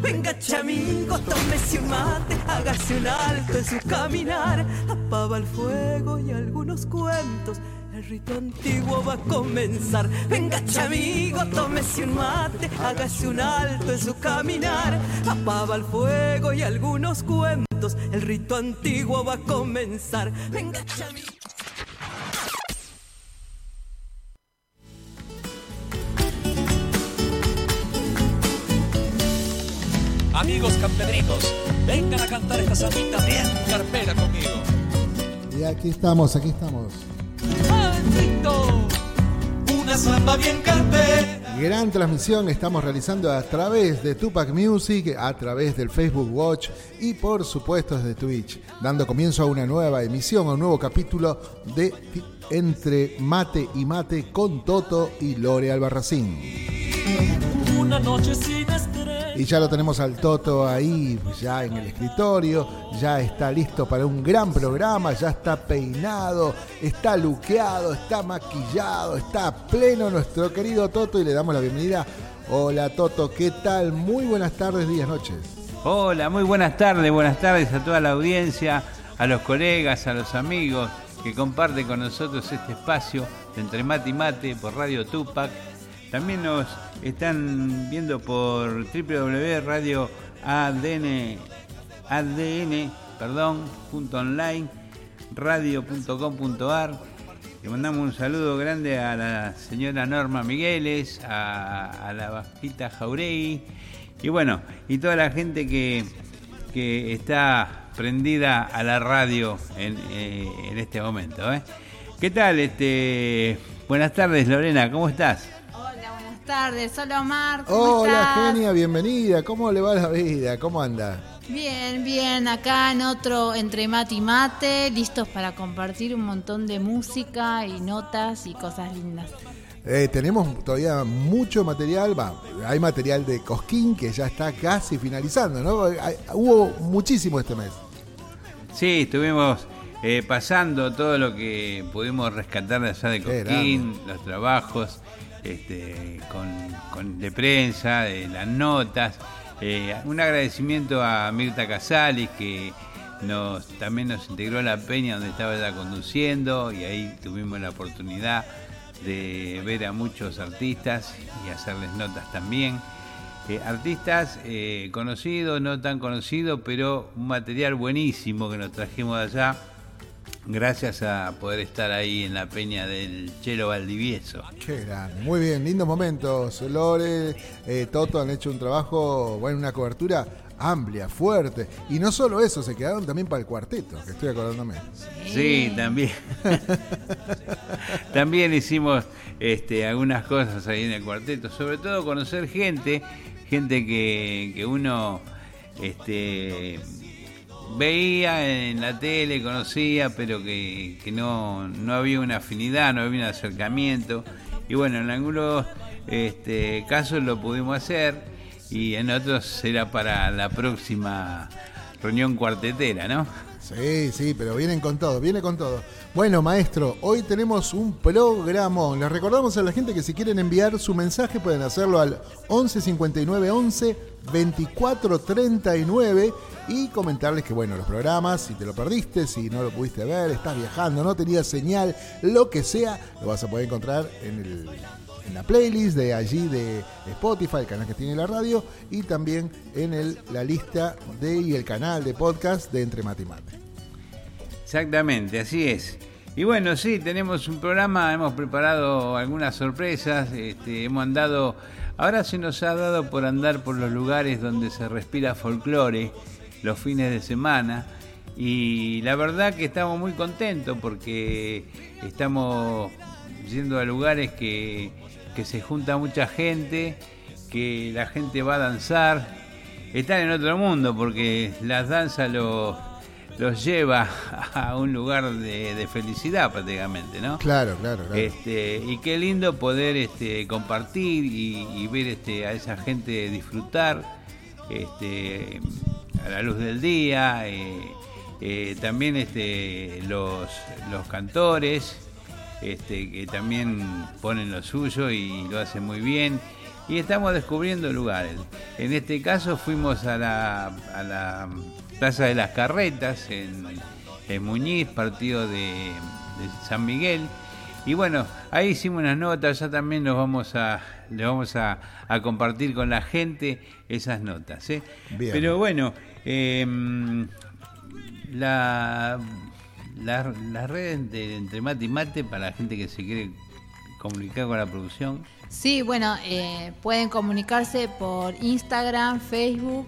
Venga, chamigo, tómese un mate, hágase un alto en su caminar. Apaba el fuego y algunos cuentos. El rito antiguo va a comenzar. Venga, chamigo, tómese un mate, hágase un alto en su caminar. Apaba el fuego y algunos cuentos. El rito antiguo va a comenzar. Venga, chamigo. Vengan a cantar esta sambita bien carpera conmigo. Y aquí estamos, aquí estamos. Una samba bien carpera. Gran transmisión estamos realizando a través de Tupac Music, a través del Facebook Watch y por supuesto desde Twitch, dando comienzo a una nueva emisión, a un nuevo capítulo de Entre Mate y Mate con Toto y Lore Albarracín. Una noche sin estrellas. Y ya lo tenemos al Toto ahí, ya en el escritorio, ya está listo para un gran programa, ya está peinado, está luqueado, está maquillado, está pleno nuestro querido Toto y le damos la bienvenida. Hola Toto, ¿qué tal? Muy buenas tardes, días, noches. Hola, muy buenas tardes, buenas tardes a toda la audiencia, a los colegas, a los amigos que comparten con nosotros este espacio de Entre Mate y Mate por Radio Tupac. También nos están viendo por www.radio ADN, ADN, perdón, punto online, radio.com.ar. Le mandamos un saludo grande a la señora Norma Migueles, a, la Bajita Jauregui y bueno, y toda la gente que, que está prendida a la radio en, eh, en este momento. ¿eh? ¿Qué tal? Este, buenas tardes Lorena, ¿cómo estás? Tardes. Hola Omar. ¿cómo Hola estás? genia, bienvenida. ¿Cómo le va la vida? ¿Cómo anda? Bien, bien. Acá en otro entre mate y mate, listos para compartir un montón de música y notas y cosas lindas. Eh, tenemos todavía mucho material, va, hay material de Cosquín que ya está casi finalizando, ¿no? Hay- hubo muchísimo este mes. Sí, estuvimos eh, pasando todo lo que pudimos rescatar de allá de Cosquín, los trabajos este, con, de prensa, de las notas. Eh, un agradecimiento a Mirta Casales que también nos integró a la peña donde estaba ella conduciendo y ahí tuvimos la oportunidad de ver a muchos artistas y hacerles notas también. Eh, artistas eh, conocidos, no tan conocidos, pero un material buenísimo que nos trajimos de allá, gracias a poder estar ahí en la peña del Chelo Valdivieso. Qué grande. Muy bien, lindos momentos. Lore, eh, Toto han hecho un trabajo, bueno, una cobertura amplia, fuerte. Y no solo eso, se quedaron también para el cuarteto, que estoy acordándome. Sí, también. también hicimos este, algunas cosas ahí en el cuarteto, sobre todo conocer gente, gente que, que uno este, veía en la tele, conocía, pero que, que no, no había una afinidad, no había un acercamiento. Y bueno, en algunos este, casos lo pudimos hacer y en otros será para la próxima reunión cuartetera, ¿no? Sí, sí, pero vienen con todo, viene con todo. Bueno, maestro, hoy tenemos un programón. Les recordamos a la gente que si quieren enviar su mensaje pueden hacerlo al 11 59 11 24 39 y comentarles que, bueno, los programas, si te lo perdiste, si no lo pudiste ver, estás viajando, no tenías señal, lo que sea, lo vas a poder encontrar en el en la playlist de allí de Spotify, el canal que tiene la radio, y también en el, la lista de y el canal de podcast de Entre Mate y Mate. Exactamente, así es. Y bueno, sí, tenemos un programa, hemos preparado algunas sorpresas, este, hemos andado, ahora se nos ha dado por andar por los lugares donde se respira folclore los fines de semana y la verdad que estamos muy contentos porque estamos yendo a lugares que, que se junta mucha gente, que la gente va a danzar, están en otro mundo porque las danzas los, los lleva a un lugar de, de felicidad prácticamente, ¿no? Claro, claro, claro. Este, y qué lindo poder este, compartir y, y ver este, a esa gente disfrutar este, a la luz del día. eh, eh, también este, los, los cantores este, que también ponen lo suyo y lo hacen muy bien. y estamos descubriendo lugares. En este caso fuimos a la, a la Plaza de las Carretas en, en Muñiz, partido de, de San Miguel. Y bueno, ahí hicimos unas notas, ya también nos vamos a, le vamos a, a compartir con la gente esas notas. ¿eh? Bien. Pero bueno, em, la, la- las redes de Entre Mate y Mate para la gente que se quiere comunicar con la producción. Sí, bueno, eh, pueden comunicarse por Instagram, Facebook,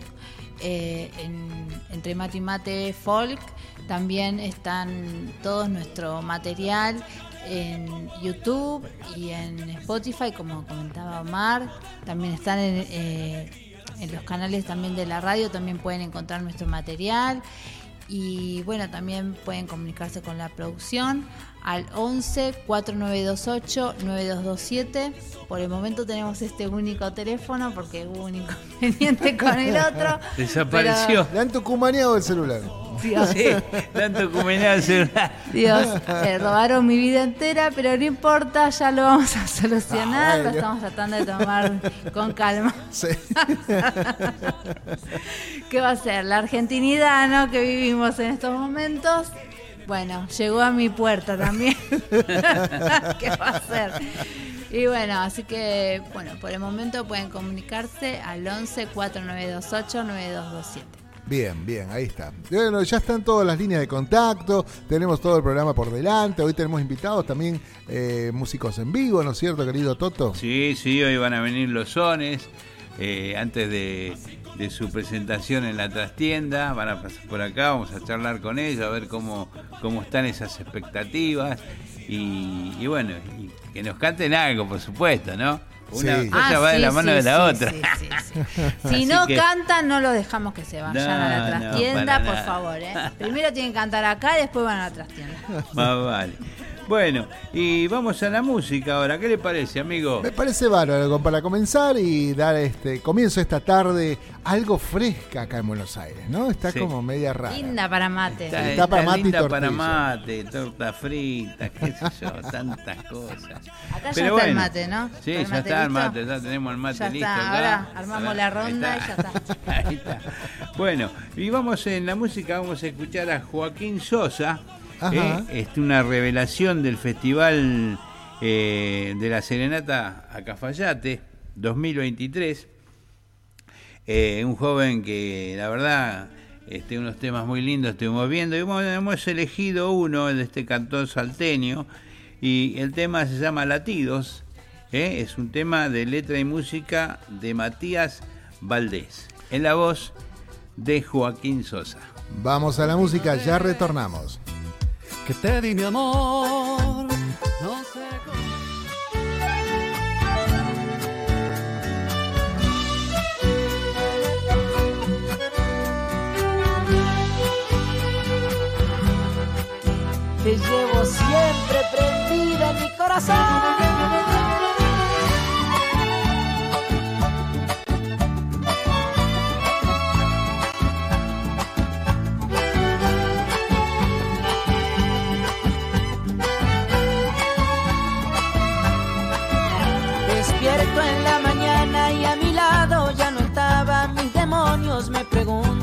eh, en- entre Mate y Mate Folk. También están todo nuestro material en YouTube y en Spotify, como comentaba Omar. También están eh, en los canales también de la radio, también pueden encontrar nuestro material. Y bueno, también pueden comunicarse con la producción al 11 4928 9227. Por el momento tenemos este único teléfono porque hubo un inconveniente con el otro. Desapareció. Le han tucumaneado el celular. Pero, Dios, Sí, tanto comunidad el celular. Dios, eh, robaron mi vida entera, pero no importa, ya lo vamos a solucionar. Ah, lo bueno. estamos tratando de tomar con calma. Sí. ¿Qué va a ser? La argentinidad, ¿no? Que vivimos en estos momentos. Bueno, llegó a mi puerta también. ¿Qué va a ser? Y bueno, así que, bueno, por el momento pueden comunicarse al 11 4928 9227. Bien, bien, ahí está. Bueno, ya están todas las líneas de contacto, tenemos todo el programa por delante, hoy tenemos invitados también eh, músicos en vivo, ¿no es cierto, querido Toto? Sí, sí, hoy van a venir los sones. eh, antes de, de su presentación en la trastienda, van a pasar por acá, vamos a charlar con ellos, a ver cómo, cómo están esas expectativas. Y, y bueno, y que nos canten algo, por supuesto, ¿no? Una Sí. cosa va de la Ah, mano sí, de la sí, otra. sí, sí, sí. Si no que- cantan, no los dejamos que se vayan No, a la trastienda, por nada. favor. ¿eh? Primero tienen que cantar acá después van a la trastienda. Más vale. Bueno, y vamos a la música ahora. ¿Qué le parece, amigo? Me parece bárbaro para comenzar y dar este comienzo esta tarde algo fresca acá en Buenos Aires, ¿no? Está Sí. como media rara. Linda para mate. Está, Está para está mate y linda para tortilla. mate, torta frita, qué sé yo, tantas cosas. Acá ya está el mate, ¿no? Sí, ¿Está ya mate está el mate, ya tenemos el mate Ya listo está, acá. ahora armamos la ronda y ya Ahí está. Bueno, y vamos en la música, vamos a escuchar a Joaquín Sosa. Eh, este, una revelación del Festival eh, de la Serenata a Cafayate 2023. Eh, un joven que la verdad este, unos temas muy lindos estuvimos viendo y bueno, hemos elegido uno de este cantor salteño y el tema se llama Latidos ¿eh? es un tema de letra y música de Matías Valdés en la voz de Joaquín Sosa Vamos a la música, ya retornamos. Que te di mi amor. No sé cómo. Te llevo siempre prendida en mi corazón.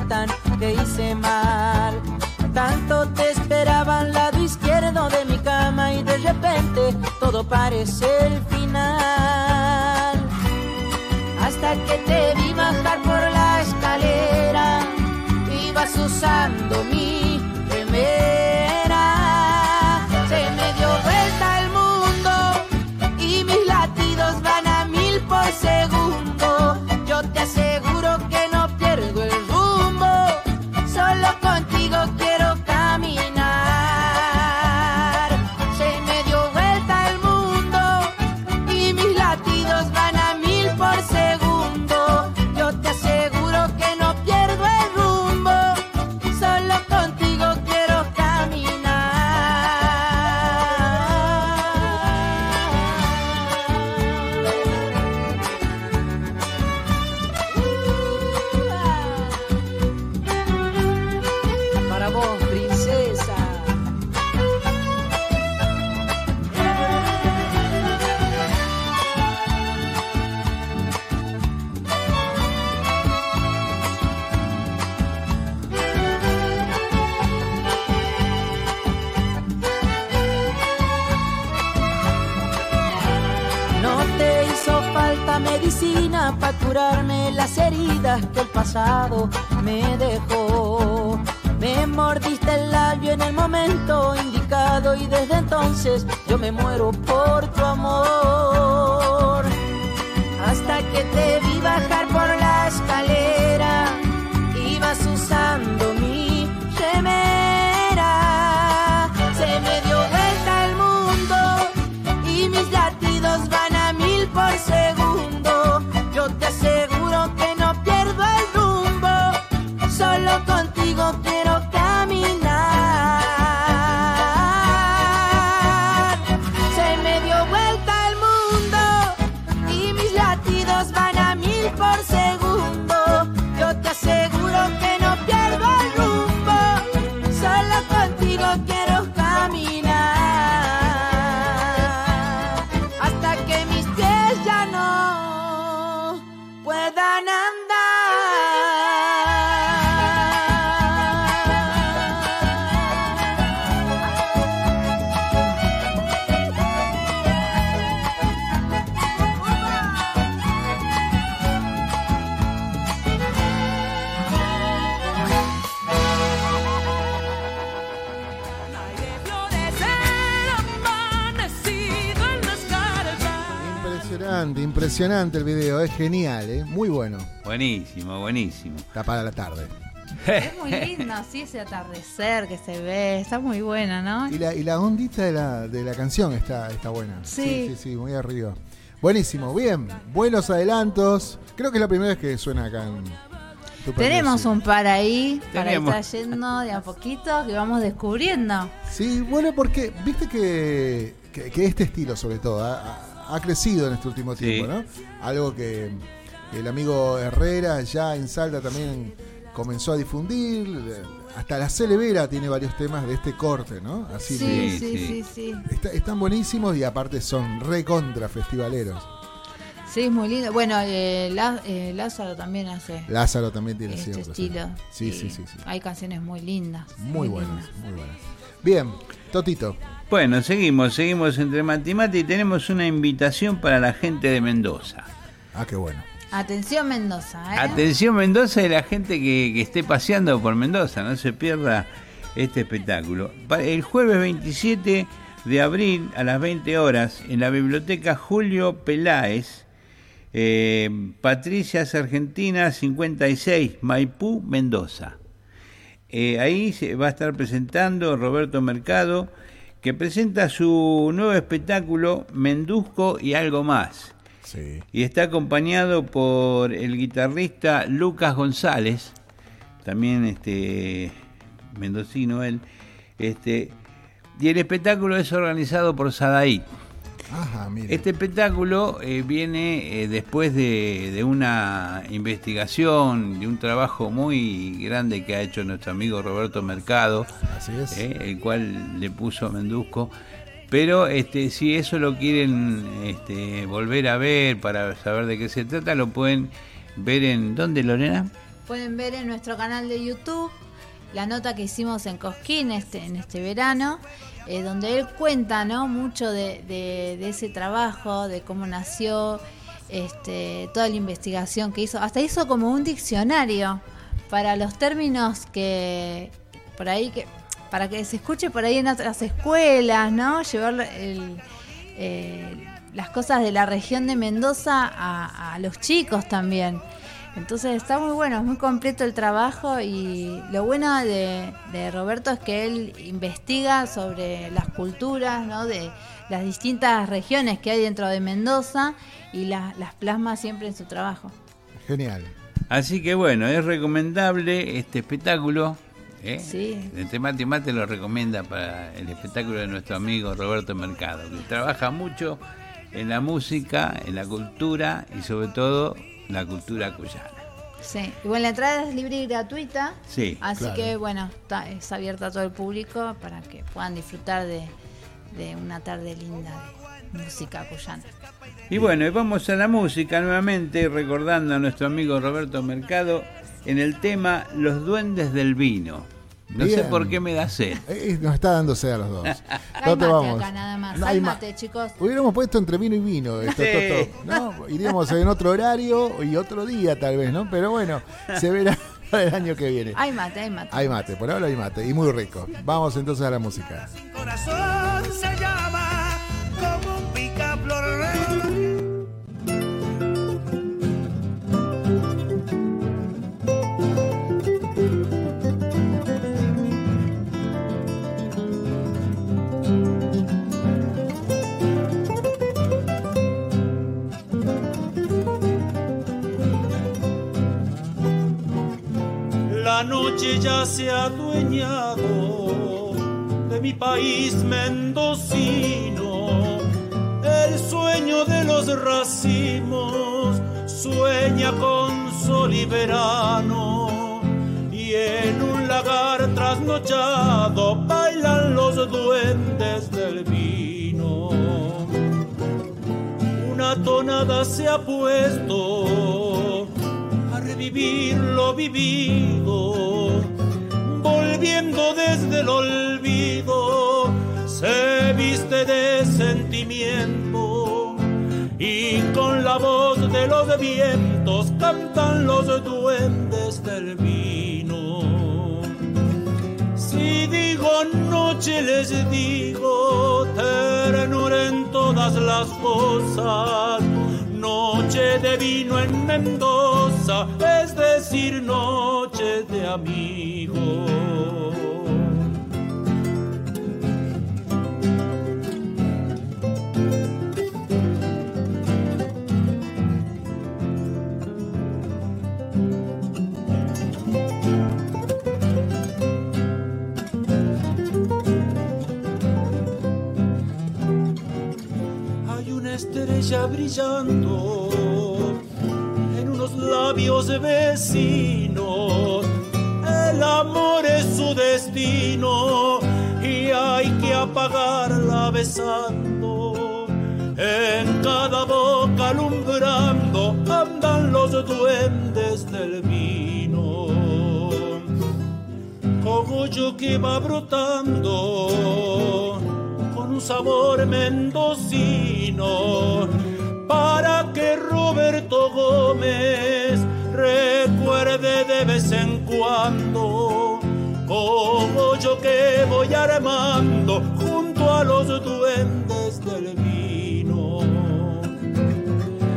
Preguntan qué hice mal. Tanto te esperaba al lado izquierdo de mi cama y de repente todo parece el final. Hasta que te vi bajar por la escalera, ibas usando mi que el pasado me dejó. Me mordiste el labio en el momento indicado y desde entonces yo me muero por tu amor. Hasta que te Impresionante, el video, es genial, ¿eh? muy bueno. Buenísimo, buenísimo. Está para la tarde. Es muy lindo, sí, ese atardecer que se ve. Está muy buena, ¿no? Y la, y la ondita de la, de la canción está, está buena. Sí. sí, sí, muy arriba. Buenísimo, bien. Buenos adelantos. Creo que es la primera vez que suena acá en Super Tenemos Music. un par ahí para Tenemos. estar yendo de a poquito que vamos descubriendo. Sí, bueno, porque viste que, que- que este estilo, sobre todo, ha, ha- crecido en este último Sí. tiempo, ¿no? Algo que el amigo Herrera ya en Salta también comenzó a difundir. Hasta la Celevera tiene varios temas de este corte, ¿no? Así Sí, de- sí, sí. sí, sí. está- están buenísimos y aparte son recontra festivaleros. Sí, es muy lindo. Bueno, eh, La- eh, Lázaro también hace Lázaro también tiene este siempre. estilo. Sí, sí, sí, sí. Hay canciones muy lindas. Muy buenas, lindas. muy buenas. Bien, Totito. Bueno, seguimos, seguimos entre mate y mate y tenemos una invitación para la gente de Mendoza. Ah, qué bueno. Atención Mendoza, ¿eh? Atención Mendoza y la gente que, que esté paseando por Mendoza, no se pierda este espectáculo. El jueves 27 de abril a las 20 horas en la biblioteca Julio Peláez, eh, Patricias Argentina 56, Maipú, Mendoza. Eh, ahí se va a estar presentando Roberto Mercado, que presenta su nuevo espectáculo Mendusco y algo más Sí. y está acompañado por el guitarrista Lucas González, también este mendocino él, este y el espectáculo es organizado por Sadaí. Ajá, mire. Este espectáculo eh, viene eh, después de, de una investigación, de un trabajo muy grande que ha hecho nuestro amigo Roberto Mercado, Así es. eh, el cual le puso Mendusco. Pero este, si eso lo quieren este, volver a ver para saber de qué se trata, lo pueden ver en... ¿Dónde, Lorena? Pueden ver en nuestro canal de YouTube la nota que hicimos en Cosquín este, en este verano, eh, donde él cuenta ¿no? mucho de, ese trabajo, de cómo nació, este, toda la investigación que hizo. Hasta hizo como un diccionario para los términos que por ahí que para que se escuche por ahí en otras escuelas, ¿no? Llevar el, eh, las cosas de la región de Mendoza a los chicos también. Entonces está muy bueno, es muy completo el trabajo y lo bueno de, de Roberto es que él investiga sobre las culturas ¿no? de las distintas regiones que hay dentro de Mendoza y la- las plasma siempre en su trabajo. Genial. Así que bueno, es recomendable este espectáculo. ¿eh? Sí. Entre Mate y Mate lo recomienda para el espectáculo de nuestro amigo Roberto Mercado, que trabaja mucho en la música, en la cultura y sobre todo la cultura cuyana. Sí, y bueno, la entrada es libre y gratuita. Sí, Así claro. que bueno, está, es abierta a todo el público para que puedan disfrutar de, de una tarde linda de música cuyana. Y bueno, y vamos a la música nuevamente, recordando a nuestro amigo Roberto Mercado en el tema Los Duendes del Vino. No sé Bien. por qué me da sed. Eh, nos está dando sed a los dos. Hay No te vamos. acá nada más. No Hay hay ma- mate, chicos. Hubiéramos puesto entre vino y vino esto, Sí. Toto, ¿no? Iríamos en otro horario y otro día tal vez, ¿no? Pero bueno, se verá para el año que viene. Hay mate, hay mate. Hay mate, por ahora hay mate y muy rico. Vamos entonces a la música. corazón se llama La noche ya se ha adueñado de mi país mendocino. El sueño de los racimos sueña con sol y verano. Y en un lagar trasnochado bailan los duendes del vino una tonada se ha puesto revivir lo vivido, volviendo desde el olvido, se viste de sentimiento y con la voz de los vientos cantan los duendes del vino. Si digo noche les digo ternura en todas las cosas. Noche de vino en Mendoza, es decir, noche de amigos. Estrella brillando en unos labios vecinos. El amor es su destino y hay que apagarla besando. En cada boca alumbrando andan los duendes del vino cogollo que va brotando sabor mendocino para que Roberto Gómez recuerde de vez en cuando cogollo que voy armando junto a los duendes del vino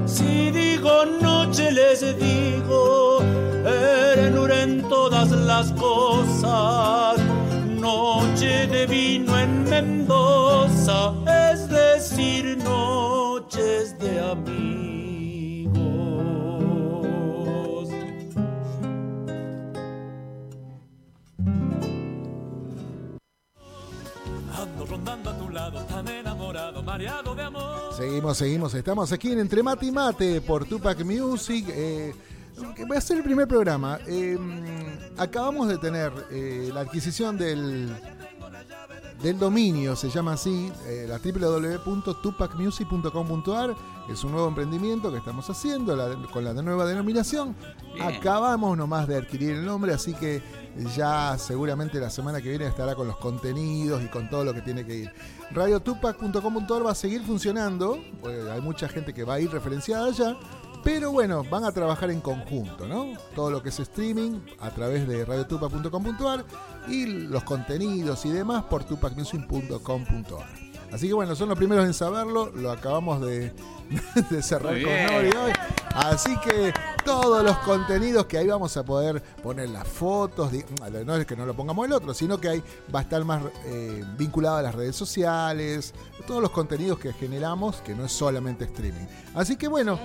si digo noche les digo ternura en todas las cosas. Noche de vino en Mendoza, es decir, noches de amigos. Ando rondando a tu lado, tan enamorado, mareado de amor. Seguimos, seguimos. Estamos aquí en Entre Mate y Mate por Tupac Music. eh, va a ser el primer programa. Eh, acabamos de tener eh, la adquisición del, del dominio, se llama así, eh, la www.tupacmusic.com.ar. Es un nuevo emprendimiento que estamos haciendo la- con la nueva denominación. Bien. Acabamos nomás de adquirir el nombre, así que ya seguramente la semana que viene estará con los contenidos y con todo lo que tiene que ir. Radiotupac.com.ar va a seguir funcionando, porque hay mucha gente que va a ir referenciada allá, pero bueno, van a trabajar en conjunto, ¿no? Todo lo que es streaming a través de radiotupac.com.ar y los contenidos y demás por tupacmusic.com.ar. Así que bueno, son los primeros en saberlo, lo acabamos de, de cerrar con. Nori hoy. Así que todos los contenidos que ahí vamos a poder poner las fotos, di- no es que no lo pongamos el otro, sino que ahí va a estar más eh, vinculado a las redes sociales, todos los contenidos que generamos, que no es solamente streaming. Así que bueno,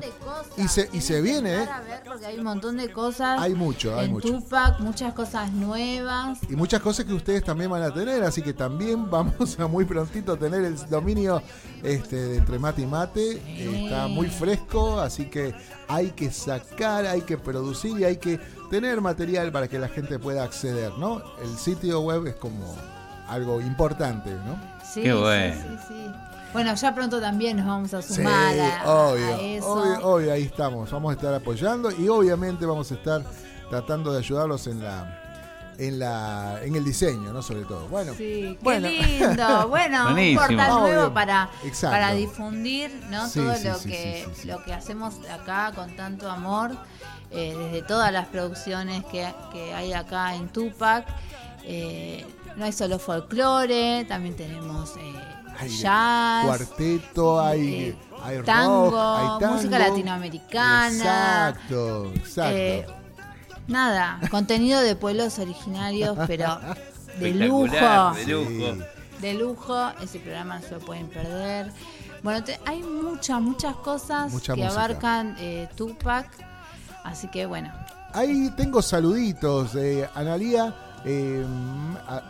de cosas. Y se, y se viene, ¿eh? a ver porque hay un montón de cosas. Hay mucho, hay en mucho. Tupac, muchas cosas nuevas. Y muchas cosas que ustedes también van a tener, así que también vamos a muy prontito tener el dominio este, de entre mate y mate. Está muy fresco, así que hay que sacar, hay que producir y hay que tener material para que la gente pueda acceder, ¿no? El sitio web es como algo importante, ¿no? Sí, Qué sí, bueno. sí, sí. Bueno, ya pronto también nos vamos a sumar a, a obvio, eso. obvio, obvio, ahí estamos. Vamos a estar apoyando y obviamente vamos a estar tratando de ayudarlos en la en la en el diseño, ¿no? Sobre todo. Bueno, Sí, qué bueno. lindo. Bueno, un portal nuevo para, Exacto. para difundir ¿no? Sí, todo sí, lo, sí, que, sí, sí, sí. lo que hacemos acá con tanto amor, eh, desde todas las producciones que, que hay acá en Tupac. Eh, no hay solo folclore, también tenemos eh, Hay jazz. cuarteto, hay, eh, hay rock, tango, hay tango. música latinoamericana. Exacto, exacto. Eh, nada, contenido de pueblos originarios, pero de lujo. De lujo. Sí. De lujo, ese programa no se lo pueden perder. Bueno, te- hay muchas, muchas cosas Mucha que música. abarcan eh, Tupac. Así que bueno, Ahí tengo saluditos. Eh, Analía. eh,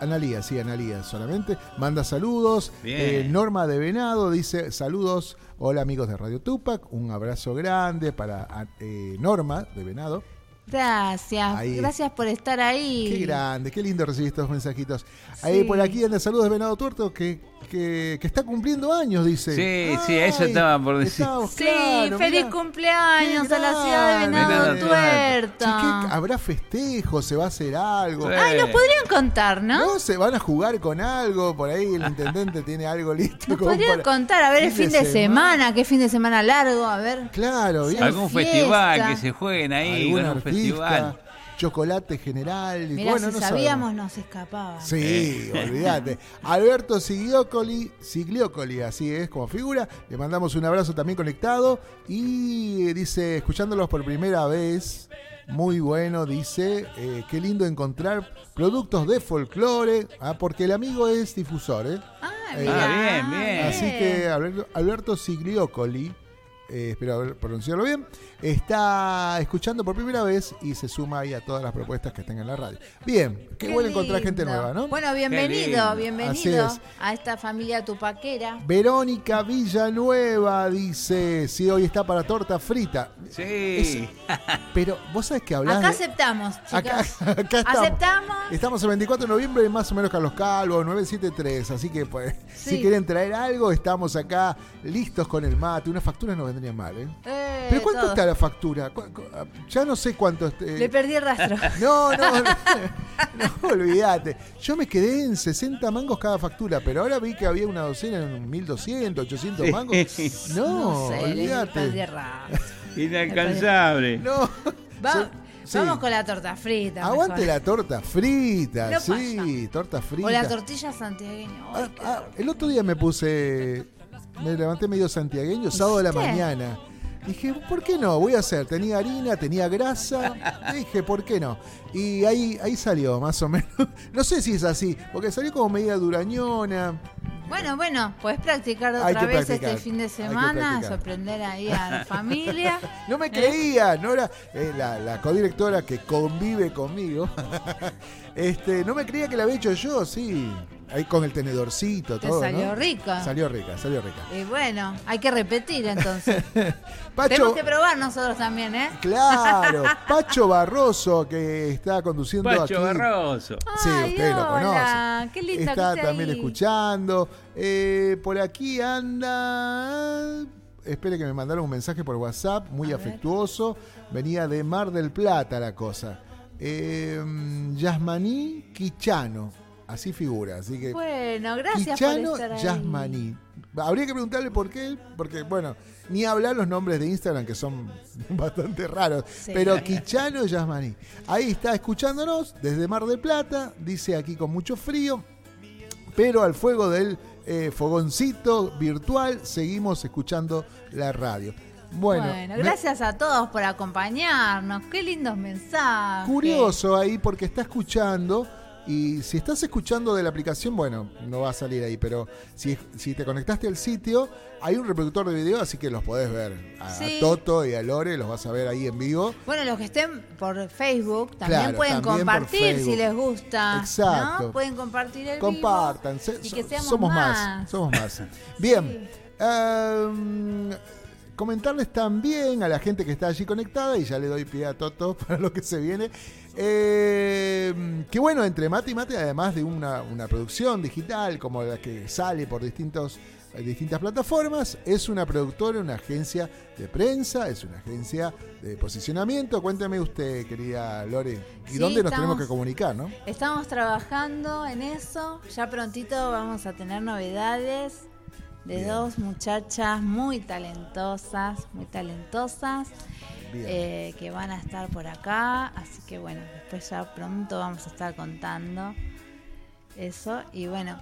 Analía, sí, Analía solamente. Manda saludos. Eh, Norma de Venado dice saludos. Hola amigos de Radio Tupac. Un abrazo grande para eh, Norma de Venado. Gracias. Ahí. Gracias por estar ahí. Qué grande, qué lindo recibir estos mensajitos. Ahí por aquí anda saludos de Venado Tuerto que, que, que está cumpliendo años, dice. Sí, sí, eso estaba por decir. Sí, claro, feliz mirá. cumpleaños a la ciudad de. Venado Venado Tuerto. Che, ¿qué- ¿Habrá festejo? ¿Se va a hacer algo? Sí. Ay, nos podrían contar, ¿no? ¿No? ¿Se van a jugar con algo? Por ahí el intendente tiene algo listo. Nos podrían para- contar, a ver, el fin de semana, qué fin de semana largo, a ver. Claro, bien. Algún fiesta. festival que se jueguen ahí, Algún festival. Chocolate general. bueno, si no sabíamos, sabemos. nos escapaba. Sí, olvídate. Alberto Sigliocoli, Sigliocoli, así es como figura. Le mandamos un abrazo también conectado. Y dice, escuchándolos por primera vez, muy bueno, dice, eh, qué lindo encontrar productos de folclore, ah, porque el amigo es difusor, ¿eh? Ah, Eh, mira, bien, bien. Así que Alberto, Alberto Sigliocoli, eh, espero haber pronunciarlo bien, está escuchando por primera vez y se suma ahí a todas las propuestas que estén en la radio. Bien, qué, bueno encontrar gente nueva, ¿no? Bueno, bienvenido, bienvenido es. a esta familia tupaquera. Verónica Villanueva dice, si hoy está para torta frita. Sí. Pero vos sabés que hablás Acá de- aceptamos, chicos. Acá, acá estamos. Aceptamos. Estamos el 24 de noviembre, más o menos Carlos Calvo, 973. Así que, pues, si Sí. quieren traer algo, estamos acá listos con el mate. Una factura no vendría mal, ¿eh? Eh, ¿Pero cuánto todo. está la factura? ¿Cu- cu- Ya no sé cuánto. este- Le perdí el rastro. No, no, no, no, olvídate. Yo me quedé en 60 mangos cada factura, pero ahora vi que había una docena en 1200, 800 mangos. No, sé, le perdí olvídate. el rastro. Inalcanzable. No. Va- So- sí. Vamos con la torta frita. Aguante mejor. la torta frita, No sí, torta frita. O la tortilla santiagueña. Ay, Ah, ah, el otro día me puse, me levanté medio santiagueño, sábado de la mañana. Dije, ¿por qué no? Voy a hacer. Tenía harina, tenía grasa. Dije, ¿por qué no? Y ahí, ahí salió, más o menos. No sé si es así, porque salió como media durañona. Bueno, bueno, puedes practicar otra vez practicar, este fin de semana, sorprender ahí a la familia. No me creía, no era eh, la, la codirectora que convive conmigo. este, no me creía que la había hecho yo, sí. Ahí con el tenedorcito, Te todo. salió ¿no? rica. Salió rica, salió rica. Y bueno, hay que repetir entonces. Pacho, Tenemos que probar nosotros también, ¿eh? Claro, Pacho Barroso que está conduciendo Pacho aquí. Barroso. Sí, Ay, ustedes lo hola, conocen. qué lindo Está también ahí. escuchando. Eh, por aquí anda. Espere que me mandaron un mensaje por WhatsApp, muy A ver. afectuoso. Venía de Mar del Plata la cosa. Eh, Yasmaní Quichano, así figura. Así que Bueno, gracias Quichano por estar ahí. Yasmaní. Habría que preguntarle por qué, porque bueno, ni hablar los nombres de Instagram que son bastante raros, Sí. pero Quichano Yasmaní. Ahí está escuchándonos desde Mar del Plata, dice aquí con mucho frío, pero al fuego del eh, fogoncito virtual seguimos escuchando la radio. Bueno, Bueno, gracias a todos por acompañarnos. Qué lindos mensajes. curioso ahí porque está escuchando y si estás escuchando de la aplicación, bueno, no va a salir ahí, pero si, si te conectaste al sitio, hay un reproductor de video, así que los podés ver. A. Toto y a Lore los vas a ver ahí en vivo. Bueno, los que estén por Facebook también Claro, pueden también compartir si les gusta. Exacto. ¿no? Pueden compartir el Compartan, vivo y que seamos somos más. más. somos más. Bien. ehm, comentarles también a la gente que está allí conectada, y ya le doy pie a Toto para lo que se viene, ehm, que bueno, entre mate y mate, además de una, una producción digital como la que sale por distintos distintas plataformas. Es una productora, una agencia de prensa, es una agencia de posicionamiento. Cuéntame usted, querida Lore, ¿y Sí, dónde nos estamos- tenemos que comunicar, no? Estamos trabajando en eso. Ya prontito vamos a tener novedades de Bien. dos muchachas muy talentosas, muy talentosas, eh, que van a estar por acá. Así que bueno, después ya pronto vamos a estar contando eso. Y bueno,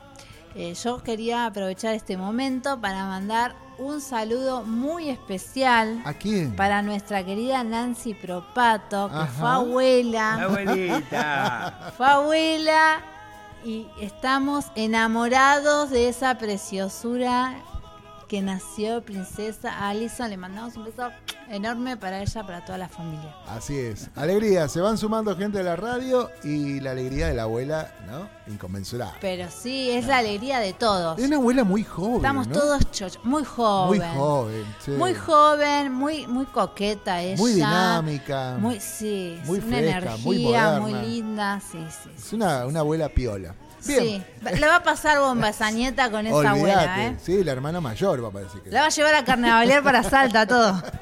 eh, yo quería aprovechar este momento para mandar un saludo muy especial ¿A quién? para nuestra querida Nancy Propato, que Ajá. fue abuela. Abuelita. Fue abuela y estamos enamorados de esa preciosura que nació princesa Alison. Le mandamos un beso enorme para ella, para toda la familia. Así es. Alegría, se van sumando gente de la radio y la alegría de la abuela, ¿no? Inconmensurable. Pero sí, es la alegría de todos. Es una abuela muy joven. Estamos ¿no? todos chochos, muy joven. Muy joven, sí. Muy joven, muy, muy coqueta ella. Muy dinámica. Muy, sí, Muy una fresca, energía muy moderna. muy linda. Sí, sí. Es una, una abuela piola. Bien. Sí, le va a pasar bomba esa nieta con esa Olvídate. abuela, ¿eh? Sí, la hermana mayor va a parecer que. La va a llevar a carnavalear para Salta todo.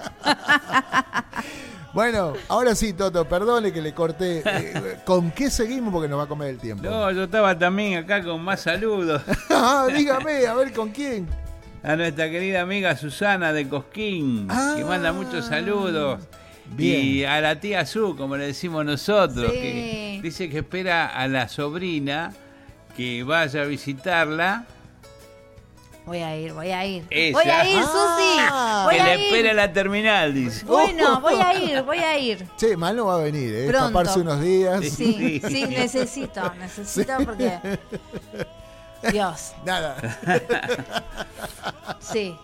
Bueno, ahora sí, Toto, perdone que le corté. Eh, ¿Con qué seguimos? Porque nos va a comer el tiempo. No, yo estaba también acá con más saludos. Ah, dígame, a ver con quién. A nuestra querida amiga Susana de Cosquín, Ah. que manda muchos saludos. Bien. Y a la tía Su, como le decimos nosotros, Sí. que dice que espera a la sobrina que vaya a visitarla. Voy a ir, voy a ir. Esa. Voy a ir, Ah. Susi. Voy que a le ir. espera la terminal, dice. Bueno, voy a ir, voy a ir. Che, mal no va a venir, ¿eh? Pronto. Escaparse unos días. Sí, sí, necesito, necesito porque. Dios, Nada. sí.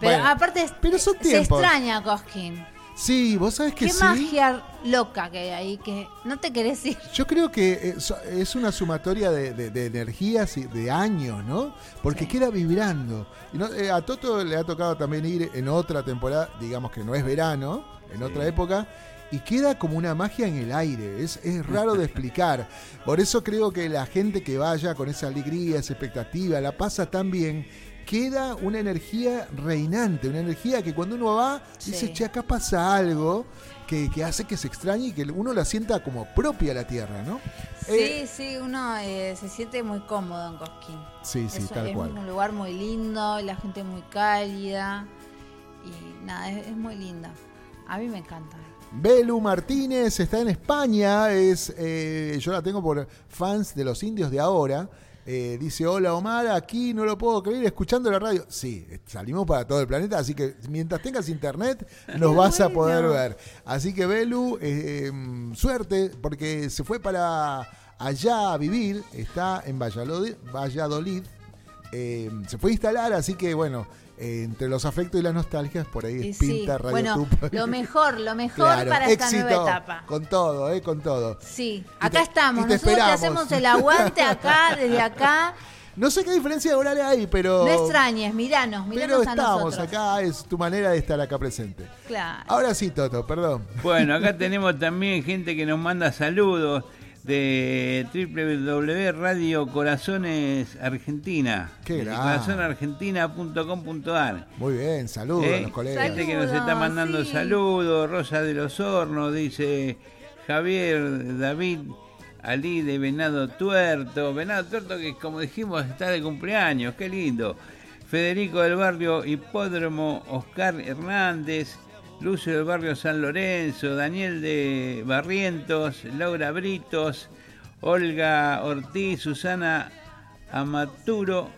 Pero Bueno, aparte, es- pero son se extraña Cosquín. Sí, vos sabés que Qué sí. magia loca que hay ahí, que no te querés ir. Yo creo que es, es una sumatoria de, de- de energías y de años, ¿no? Porque Sí. queda vibrando. Y no- eh, a Toto le ha tocado también ir en otra temporada, digamos que no es verano, en otra época, y queda como una magia en el aire. Es, es raro de explicar. Por eso creo que la gente que vaya con esa alegría, esa expectativa, la pasa tan bien. Queda una energía reinante, una energía que cuando uno va, dice, Sí. che, acá pasa algo que, que hace que se extrañe y que uno la sienta como propia la tierra, ¿no? Eh, Sí, sí, uno eh, se siente muy cómodo en Cosquín. sí, sí, es, tal es cual. un lugar muy lindo, la gente muy cálida y nada, es, es muy linda. A mí me encanta. Belu Martínez está en España, es, eh, yo la tengo por fans de los indios de ahora. Eh, dice, hola Omar, aquí no lo puedo creer, escuchando la radio. Sí, salimos para todo el planeta, así que mientras tengas internet nos vas a poder ver. Así que Belu, eh, em, suerte, porque se fue para allá a vivir, está en Valladolid, Valladolid eh, se fue a instalar, así que bueno, eh, entre los afectos y las nostalgias, por ahí sí, pinta Radio bueno, Tupa. lo mejor, lo mejor Claro, para esta éxito, nueva etapa. Con todo, eh, con todo. Sí, Y acá te- estamos, y te nosotros te esperamos. hacemos el aguante acá, desde acá. No sé qué diferencia de horario hay, pero. No extrañes, miranos, pero miranos a estamos nosotros. acá, es tu manera de estar acá presente. Claro. Ahora sí, Toto, perdón. Bueno, acá tenemos también gente que nos manda saludos de www Radio Corazones Argentina. Qué corazonargentina.com.ar. Muy bien, saludos a Eh, los colegas. Gente que nos está mandando sí. saludos, Rosa de los Hornos, dice Javier David Ali de Venado Tuerto. Venado Tuerto que como dijimos está de cumpleaños, qué lindo. Federico del barrio Hipódromo, Oscar Hernández, Lucio del barrio San Lorenzo, Daniel de Barrientos, Laura Britos, Olga Ortiz, Susana Amaturo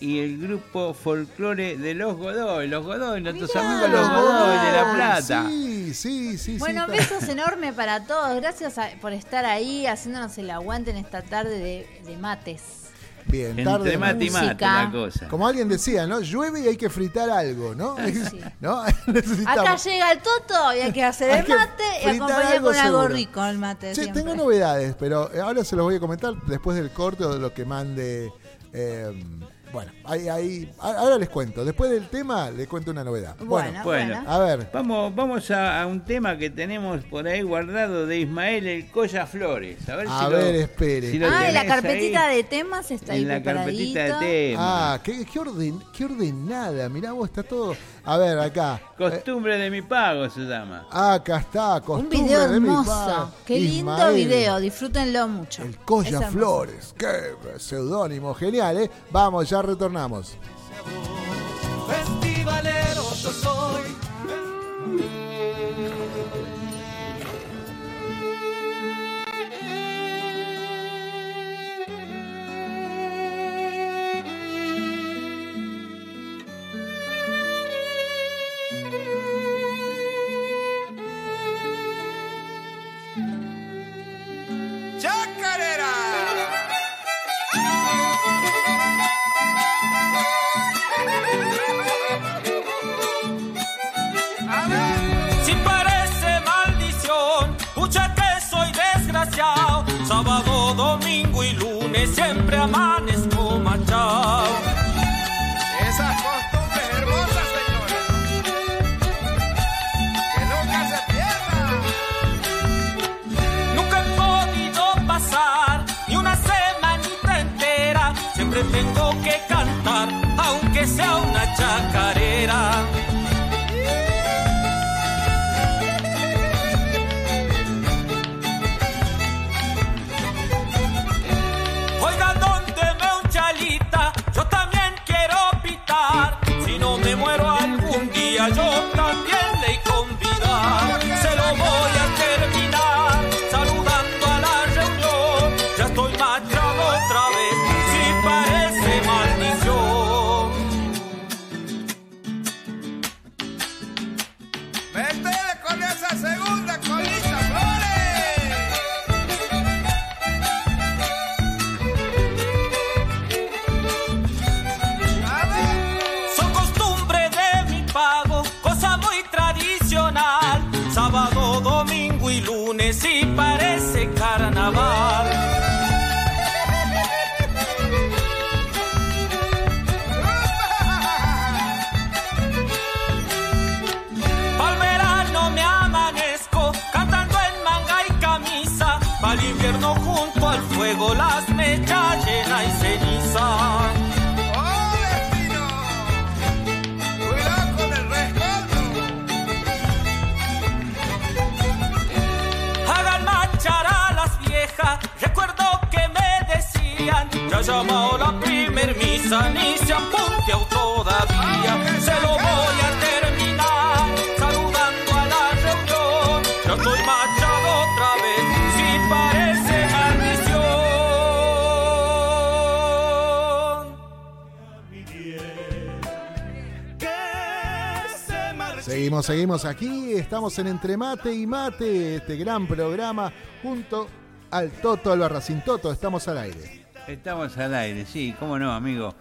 y el grupo Folclore de los Godoy. Los Godoy, nuestros Mirá. amigos los Godoy de La Plata. Sí, sí, sí. Bueno, sí, besos enormes para todos. Gracias a- por estar ahí, haciéndonos el aguante en esta tarde de, de mates. Bien, tarde. Entre mate y mate la cosa. Como alguien decía, ¿no? Llueve y hay que fritar algo, ¿no? Sí. ¿No? Acá llega el toto y hay que hacer Hay el mate y acompañar algo con algo rico el mate. Sí, siempre. tengo novedades, pero ahora se los voy a comentar después del corte o de lo que mande eh, Bueno, ahí, ahora les cuento. Después del tema, les cuento una novedad. Bueno, Bueno. bueno. a ver. Vamos, vamos a, a un tema que tenemos por ahí guardado de Ismael el Colla Flores. A ver, A si ver, lo, espere. si lo Ah, y la carpetita ahí. de temas está ahí En la carpetita de temas. Ah, qué, qué, orden, qué ordenada. Mirá vos, está todo. A ver, acá. Eh, Costumbre de mi pago se llama. acá está. Un costumbre video de mi hermoso. padre. Qué lindo Ismael, video, disfrútenlo mucho. El Colla hermoso. Flores. Qué seudónimo. Genial, ¿eh? Vamos, ya retornamos. Festivalero Aquí. Estamos en Entre Mate y Mate, este gran programa, junto al Toto Albarracín. Toto, estamos al aire. Estamos al aire, sí, cómo no, amigo.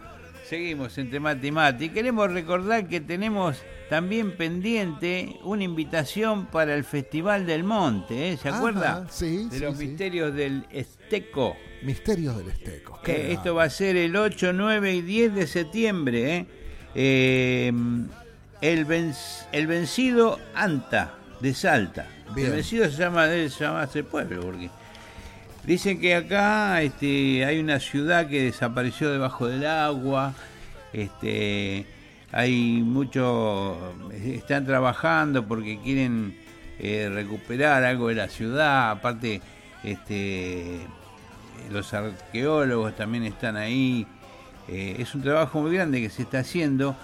Seguimos entre mate y mate. Y queremos recordar que tenemos también pendiente una invitación para el Festival del Monte, ¿eh? ¿se Ajá, acuerda? sí, De sí, los sí. misterios del Esteco. Misterios del Esteco. Qué Eh, esto va a ser el 8, 9 y 10 de septiembre. ¿eh? Eh, el, venc- el vencido Anta de Salta. Bien. El vencido se llama, debe llamarse pueblo porque dicen que acá este, hay una ciudad que desapareció debajo del agua. Este, hay mucho, están trabajando porque quieren eh, recuperar algo de la ciudad. Aparte, este, los arqueólogos también están ahí. Eh, es un trabajo muy grande que se está haciendo,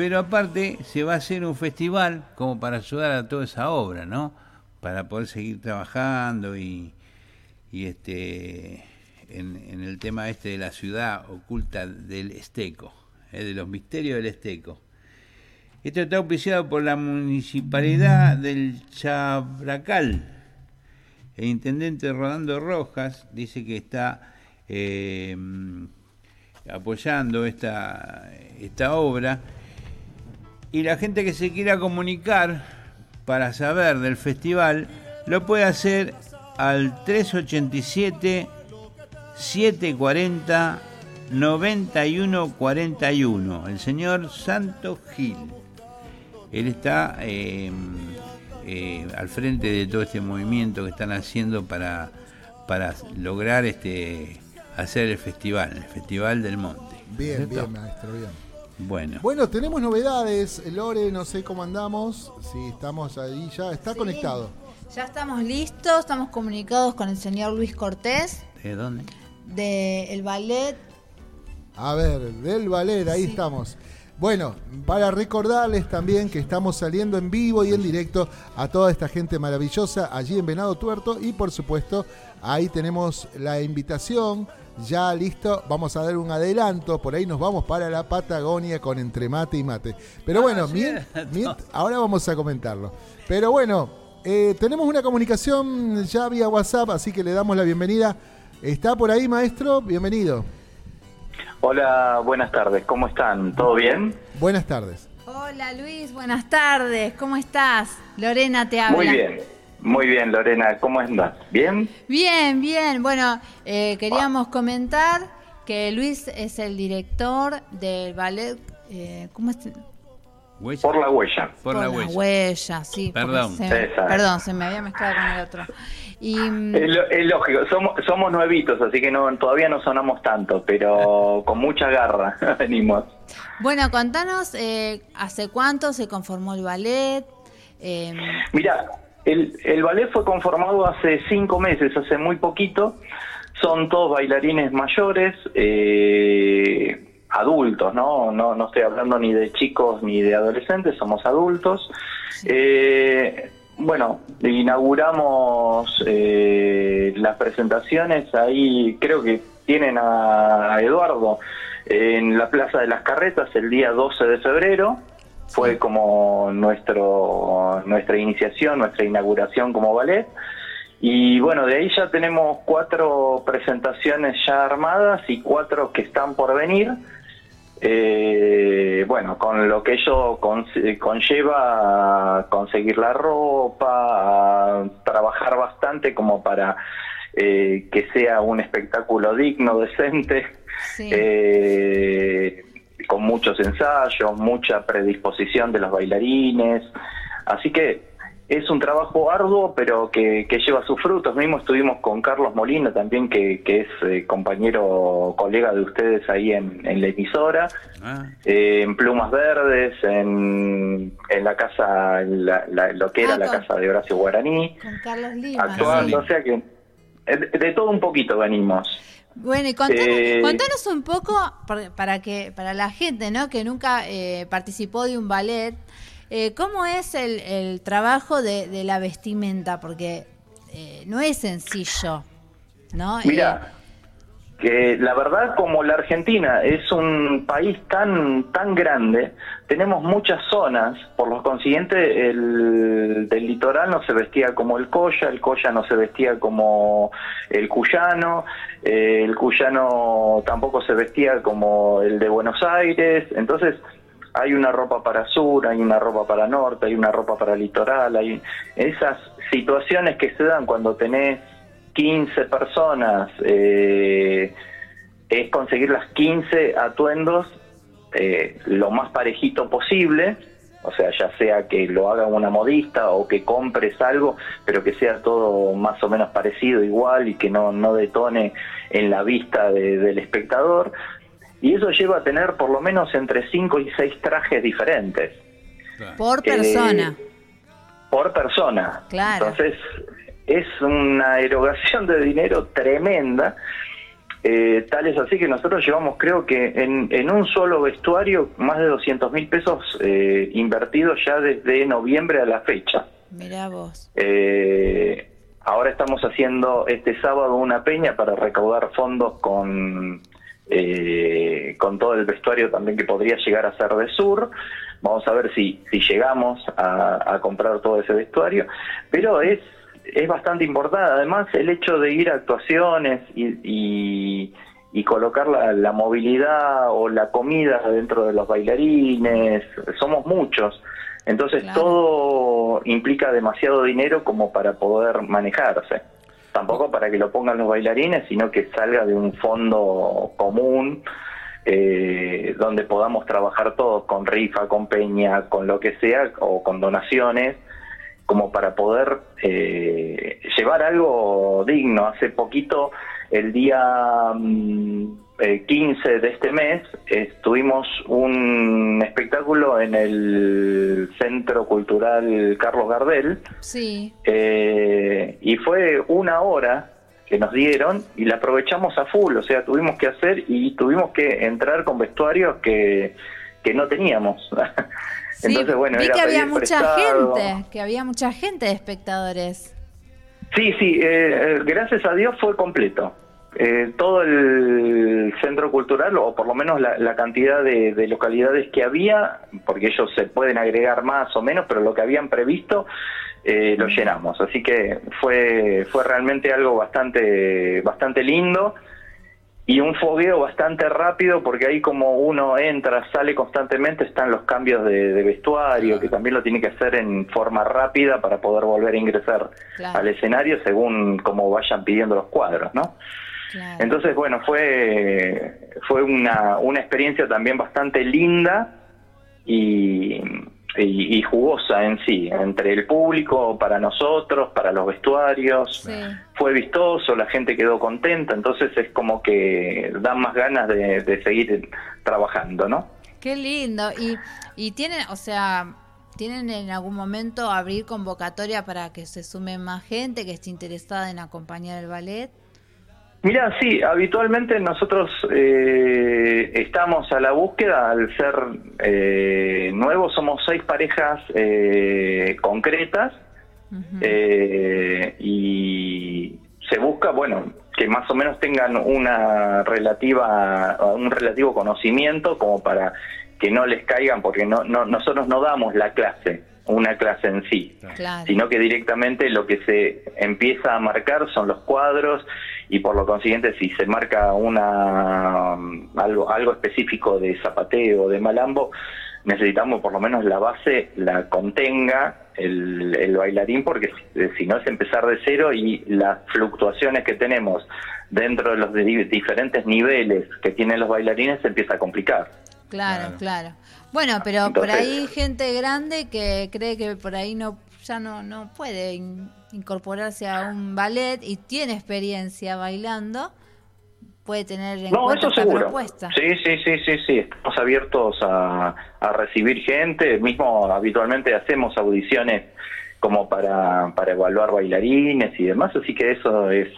pero aparte se va a hacer un festival como para ayudar a toda esa obra, ¿no? Para poder seguir trabajando y, este en, el tema este de la ciudad oculta del Esteco, eh, de los misterios del Esteco. Esto está auspiciado por la municipalidad del Chabracal. El intendente Rodando Rojas dice que está eh, apoyando esta, esta obra. Y la gente que se quiera comunicar para saber del festival lo puede hacer al 387 740 9141, el señor Santo Gil. Él está eh, eh, al frente de todo este movimiento que están haciendo para, para lograr este hacer el festival, el Festival del Monte. Bien, bien, maestro, bien. Bueno, Bueno, tenemos novedades. Lore, no sé cómo andamos. Si estamos ahí ya. Está Sí. conectado. Ya estamos listos, estamos comunicados con el señor Luis Cortés ¿de dónde? del ballet. A ver, del ballet, ahí Sí. estamos. Bueno, para recordarles también que estamos saliendo en vivo y en directo a toda esta gente maravillosa allí en Venado Tuerto y por supuesto ahí tenemos la invitación ya listo, vamos a dar un adelanto, por ahí nos vamos para la Patagonia con entre mate y mate. Pero Ah, bueno, mien- ahora vamos a comentarlo. Pero bueno, eh, tenemos una comunicación ya vía WhatsApp, así que le damos la bienvenida. ¿Está por ahí, maestro? Bienvenido. Hola, buenas tardes, ¿cómo están? ¿Todo bien? Buenas tardes. Hola Luis, buenas tardes, ¿cómo estás? Lorena te habla. Muy bien, muy bien, Lorena, ¿cómo andas? ¿Bien? Bien, bien. Bueno, eh, queríamos comentar que Luis es el director del ballet. eh, ¿Cómo es? Huella. Por la huella. Por la huella. sí. porque Perdón. se- perdón, se me había mezclado con el otro. Y Es, lo- es lógico, somos, somos nuevitos, así que no, todavía no sonamos tanto, pero con mucha garra venimos. bueno, contanos eh, hace cuánto se conformó el ballet. Eh, Mira, el, el ballet fue conformado hace cinco meses, hace muy poquito. Son todos bailarines mayores, eh, adultos, ¿no? ¿no? No estoy hablando ni de chicos ni de adolescentes, somos adultos. Eh, bueno, inauguramos eh, las presentaciones ahí, creo que tienen a, a Eduardo en la Plaza de las Carretas el día 12 de febrero. Fue como nuestro nuestra iniciación, nuestra inauguración como ballet. Y bueno, de ahí ya tenemos cuatro presentaciones ya armadas y cuatro que están por venir. Eh, bueno, con lo que ello con- conlleva a conseguir la ropa, a trabajar bastante como para eh, que sea un espectáculo digno, decente, sí. eh, con muchos ensayos, mucha predisposición de los bailarines. Así que es un trabajo arduo, pero que, que lleva sus frutos. Mismo estuvimos con Carlos Molina también, que, que es eh, compañero, colega de ustedes ahí en, en la emisora, Ah, eh, en Plumas Verdes, en, en la casa, la- la- lo que era Ah, la casa de Horacio Guaraní, con Carlos Lima. actuando. sí. O sea que de, de todo un poquito venimos. Bueno, y contanos, Eh, contanos un poco para que para la gente, ¿no? Que nunca eh, participó de un ballet, eh, ¿cómo es el, el trabajo de, de la vestimenta? Porque eh, no es sencillo, ¿no? Mira, que la verdad como la Argentina es un país tan tan grande, tenemos muchas zonas, por lo consiguiente el del litoral no se vestía como el Coya, el Coya no se vestía como el Cuyano, eh, el Cuyano tampoco se vestía como el de Buenos Aires, entonces hay una ropa para sur, hay una ropa para norte, hay una ropa para litoral, hay esas situaciones que se dan cuando tenés 15 personas, eh, es conseguir las 15 atuendos eh, lo más parejito posible, o sea, ya sea que lo haga una modista o que compres algo, pero que sea todo más o menos parecido, igual y que no, no detone en la vista de- del espectador. Y eso lleva a tener por lo menos entre 5 y 6 trajes diferentes por persona. eh, por persona. Claro. Entonces, es una erogación de dinero tremenda. Eh, tal es así que nosotros llevamos, creo que en, en un solo vestuario, más de 200 mil pesos eh, invertidos ya desde noviembre a la fecha. Mirá vos. Eh, ahora estamos haciendo este sábado una peña para recaudar fondos con, eh, con todo el vestuario también que podría llegar a ser de sur. Vamos a ver si, si llegamos a, a comprar todo ese vestuario. Pero es, es bastante importante. Además, el hecho de ir a actuaciones y, y, y colocar la, la movilidad o la comida dentro de los bailarines, somos muchos. Entonces Claro. todo implica demasiado dinero como para poder manejarse. tampoco para que lo pongan los bailarines, sino que salga de un fondo común eh, donde podamos trabajar todos con rifa, con peña, con lo que sea, o con donaciones, como para poder eh, llevar algo digno. Hace poquito, el día mm, eh, 15 de este mes, tuvimos un espectáculo en el Centro Cultural Carlos Gardel. Sí. Eh, y fue una hora que nos dieron y la aprovechamos a full, o sea, tuvimos que hacer y tuvimos que entrar con vestuarios que, que no teníamos. Sí, Entonces, bueno, vi era que había mucha prestado. gente, que había mucha gente de espectadores. Sí, sí, eh, eh, gracias a Dios fue completo. Eh, todo el centro cultural, o por lo menos la, la cantidad de, de localidades que había, porque ellos se pueden agregar más o menos, pero lo que habían previsto eh, lo llenamos. Así que fue fue realmente algo bastante bastante lindo y un fogueo bastante rápido porque ahí como uno entra, sale constantemente, están los cambios de, de vestuario, que también lo tiene que hacer en forma rápida para poder volver a ingresar Claro. al escenario según como vayan pidiendo los cuadros, ¿no? Claro. Entonces, bueno, fue, fue una, una experiencia también bastante linda y, y, y jugosa en sí, entre el público, para nosotros, para los vestuarios. Sí. Fue vistoso, la gente quedó contenta, entonces es como que dan más ganas de, de seguir trabajando, ¿no? Qué lindo. Y, y tienen, o sea, ¿tienen en algún momento abrir convocatoria para que se sume más gente que esté interesada en acompañar el ballet? Mira, sí, habitualmente nosotros eh, estamos a la búsqueda, al ser eh, nuevos, somos seis parejas eh, concretas eh, y se busca, bueno, que más o menos tengan una relativa, un relativo conocimiento como para que no les caigan, porque no, no, nosotros no damos la clase, una clase en sí Claro. sino que directamente lo que se empieza a marcar son los cuadros y por lo consiguiente si se marca una um, algo algo específico de zapateo de malambo necesitamos por lo menos la base la contenga el, el bailarín porque si, si no es empezar de cero y las fluctuaciones que tenemos dentro de los di- diferentes niveles que tienen los bailarines se empieza a complicar Claro, claro. Bueno, pero por ahí gente grande que cree que por ahí no ya no no puede incorporarse a un ballet y tiene experiencia bailando, puede tener en No, cuenta eso esta seguro. propuesta. Sí, sí, sí, sí, sí. Estamos abiertos a, a recibir gente. Mismo habitualmente hacemos audiciones como para, para evaluar bailarines y demás. Así que eso es,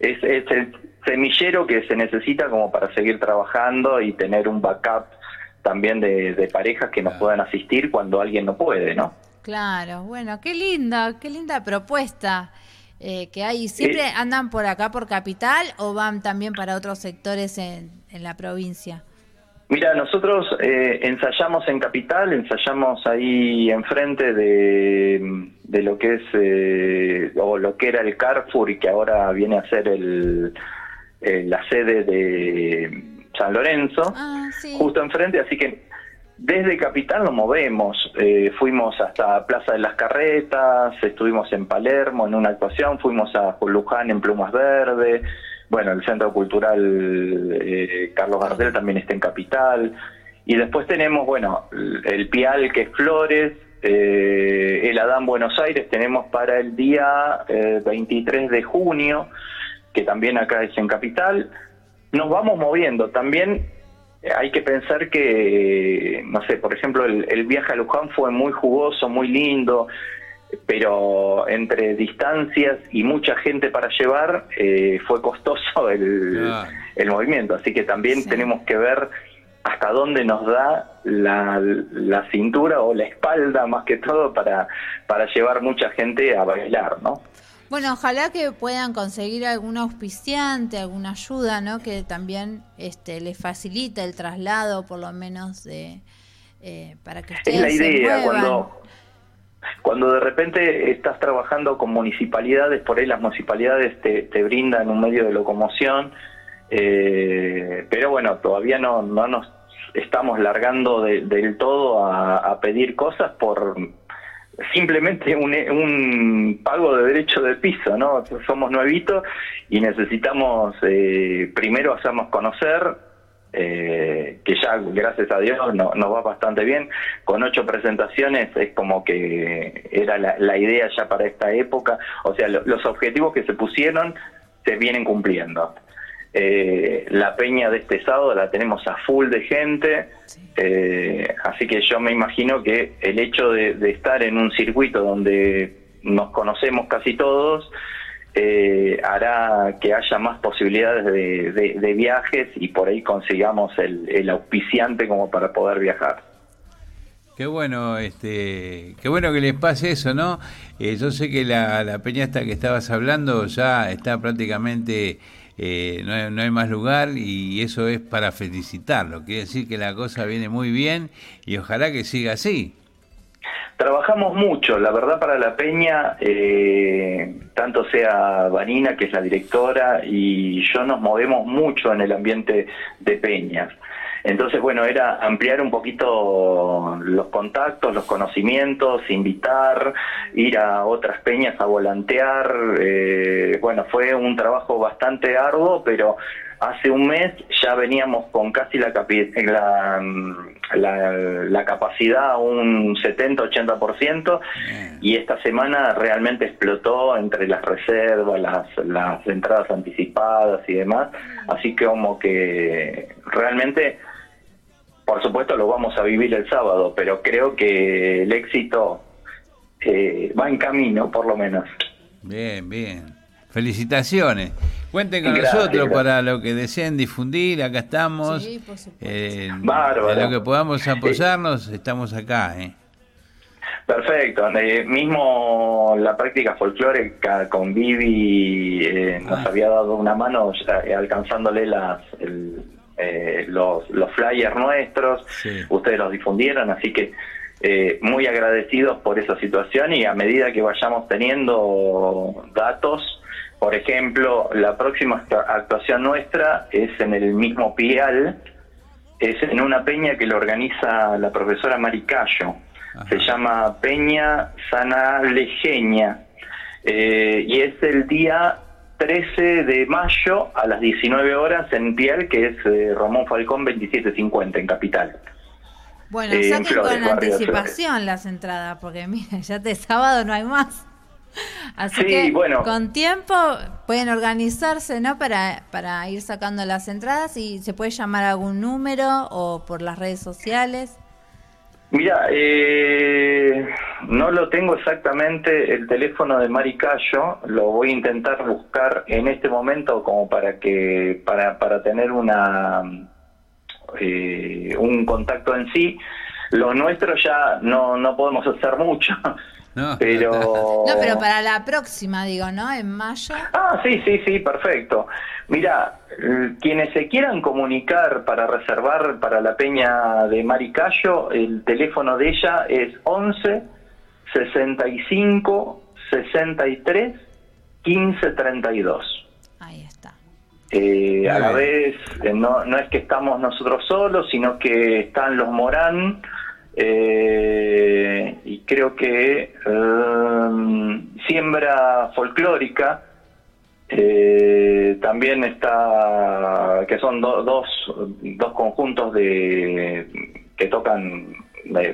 es, es el semillero que se necesita como para seguir trabajando y tener un backup también de, de parejas que nos puedan asistir cuando alguien no puede, ¿no? Claro, bueno, qué linda, qué linda propuesta eh, que hay. ¿Siempre andan por acá, por Capital, o van también para otros sectores en, en la provincia? Mira, nosotros eh, ensayamos en Capital, ensayamos ahí enfrente de, de lo que es, eh, o lo que era el Carrefour y que ahora viene a ser el, eh, la sede de San Lorenzo, Ah, sí. justo enfrente, así que desde Capital nos movemos, eh, fuimos hasta Plaza de las Carretas, estuvimos en Palermo en una actuación, fuimos a Luján en Plumas Verde, bueno, el Centro Cultural eh, Carlos Gardel también está en Capital, y después tenemos, bueno, el Pial que es Flores, eh, el Adán Buenos Aires tenemos para el día eh, 23 de junio, que también acá es en Capital. Nos vamos moviendo. También eh, hay que pensar que, no sé, por ejemplo, el, el viaje a Luján fue muy jugoso, muy lindo, pero entre distancias y mucha gente para llevar, eh, fue costoso el, el movimiento. Así que también Sí. tenemos que ver hasta dónde nos da la, la cintura o la espalda más que todo para, para llevar mucha gente a bailar, ¿no? Bueno, ojalá que puedan conseguir algún auspiciante, alguna ayuda, ¿no? Que también este, les facilite el traslado, por lo menos, de, eh, para que ustedes Es la idea, cuando, cuando de repente estás trabajando con municipalidades, por ahí las municipalidades te, te brindan un medio de locomoción, eh, pero bueno, todavía no, no nos estamos largando de- del todo a, a pedir cosas por simplemente un, un, pago de derecho de piso, ¿no? Somos nuevitos y necesitamos eh, primero hacernos conocer, eh, que ya gracias a Dios no, nos va bastante bien. Con ocho presentaciones es como que era la, idea ya para esta época, o sea, los objetivos que se pusieron se vienen cumpliendo. Eh, la peña de este sábado la tenemos a full de gente, eh, así que yo me imagino que el hecho de, estar en un circuito donde nos conocemos casi todos, eh, hará que haya más posibilidades de, viajes y por ahí consigamos el, auspiciante como para poder viajar. Qué bueno, este, qué bueno que les pase eso, ¿no? yo sé que la, la peña esta que estabas hablando ya está prácticamente eh, no, hay, no, hay, más lugar y eso es para felicitarlo. Quiere decir que la cosa viene muy bien y ojalá que siga así. Trabajamos mucho, la verdad para la Peña, eh, tanto sea Vanina, que es la directora, y yo nos movemos mucho en el ambiente de Peñas. Entonces, bueno, era ampliar un poquito los contactos, los conocimientos, invitar, ir a otras peñas a volantear. Eh, bueno, fue un trabajo bastante arduo, pero hace un mes ya veníamos con casi la, la, la, la capacidad, un 70-80%, y esta semana realmente explotó entre las reservas, las, las entradas anticipadas y demás, así que como que realmente por supuesto lo vamos a vivir el sábado, pero creo que el éxito eh, va en camino, por lo menos. Bien, bien. Felicitaciones. Cuenten con nosotros para lo que deseen difundir. Acá estamos. Sí, por eh, Bárbaro. lo que podamos apoyarnos, estamos acá. ¿eh? Perfecto. Eh, mismo la práctica folclórica con Vivi eh, nos ah. había dado una mano alcanzándole las, el, eh, los, los flyers nuestros, ustedes los difundieron, así que eh, muy agradecidos por esa situación y a medida que vayamos teniendo datos, por ejemplo, la próxima actuación nuestra es en el mismo Pial, es en una peña que lo organiza la profesora Maricayo, se llama Peña Sana Lejeña, eh, y es el día 13 de mayo a las 19 horas en Piel, que es eh, Ramón Falcón 2750 en Capital. Bueno, eh, saquen con anticipación las entradas, porque miren, ya de sábado no hay más. Así que bueno. con tiempo pueden organizarse, ¿no? Para, para ir sacando las entradas y se puede llamar a algún número o por las redes sociales. Mira, eh, no lo tengo exactamente el teléfono de Mari Cayo, lo voy a intentar buscar en este momento como para que para, para tener una eh, un contacto en sí. Lo nuestro ya no, no podemos hacer mucho, no, pero... No, pero para la próxima, digo, ¿no? En mayo. Ah, sí, sí, sí, perfecto. Mira, quienes se quieran comunicar para reservar para la peña de Maricayo, el teléfono de ella es 11 65 63 15 32. Ahí está. Eh, a la vez, eh, no, no es que estamos nosotros solos, sino que están los Morán, eh, y creo que Siembra Folclórica, eh, también está, que son dos, dos conjuntos de que tocan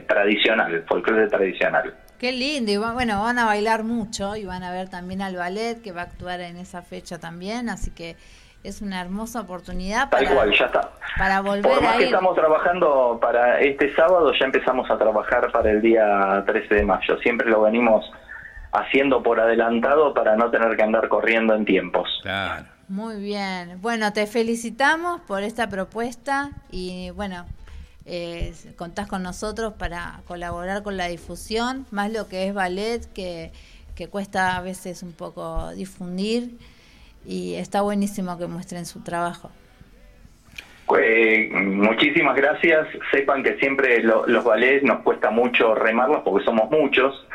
tradicional, folclore tradicional. Qué lindo, y bueno, van a bailar mucho y van a ver también al ballet que va a actuar en esa fecha también, así que es una hermosa oportunidad para, ya está. para volver Por más que estamos trabajando para este sábado, ya empezamos a trabajar para el día 13 de mayo. Siempre lo venimos haciendo por adelantado para no tener que andar corriendo en tiempos. Claro. Muy bien. Bueno, te felicitamos por esta propuesta y bueno, eh, contás con nosotros para colaborar con la difusión, más lo que es ballet, que, que cuesta a veces un poco difundir y está buenísimo que muestren su trabajo. Eh, muchísimas gracias. Sepan que siempre los ballets nos cuesta mucho remarlos porque somos muchos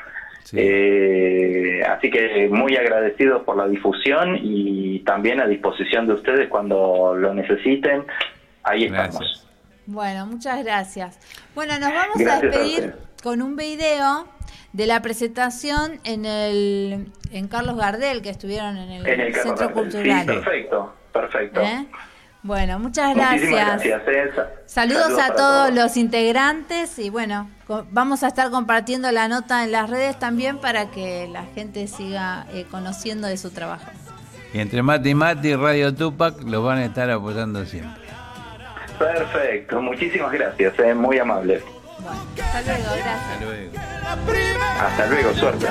eh, así que muy agradecidos por la difusión y también a disposición de ustedes cuando lo necesiten. Ahí estamos. Bueno, muchas gracias. Bueno, nos vamos a despedir con un video de la presentación en el en Carlos Gardel que estuvieron en el, En el Carlos Centro Gardel. Cultural. Sí, perfecto, perfecto. ¿Eh? Bueno, muchas Muchísimas gracias. gracias. eh. Sa- Saludos, a todos los integrantes y bueno, vamos a estar compartiendo la nota en las redes también para que la gente siga eh, conociendo de su trabajo. Y entre Mati y Mati y Radio Tupac los van a estar apoyando siempre. Perfecto, muchísimas gracias, eh, muy amable. Hasta luego, gracias. Hasta luego, suerte.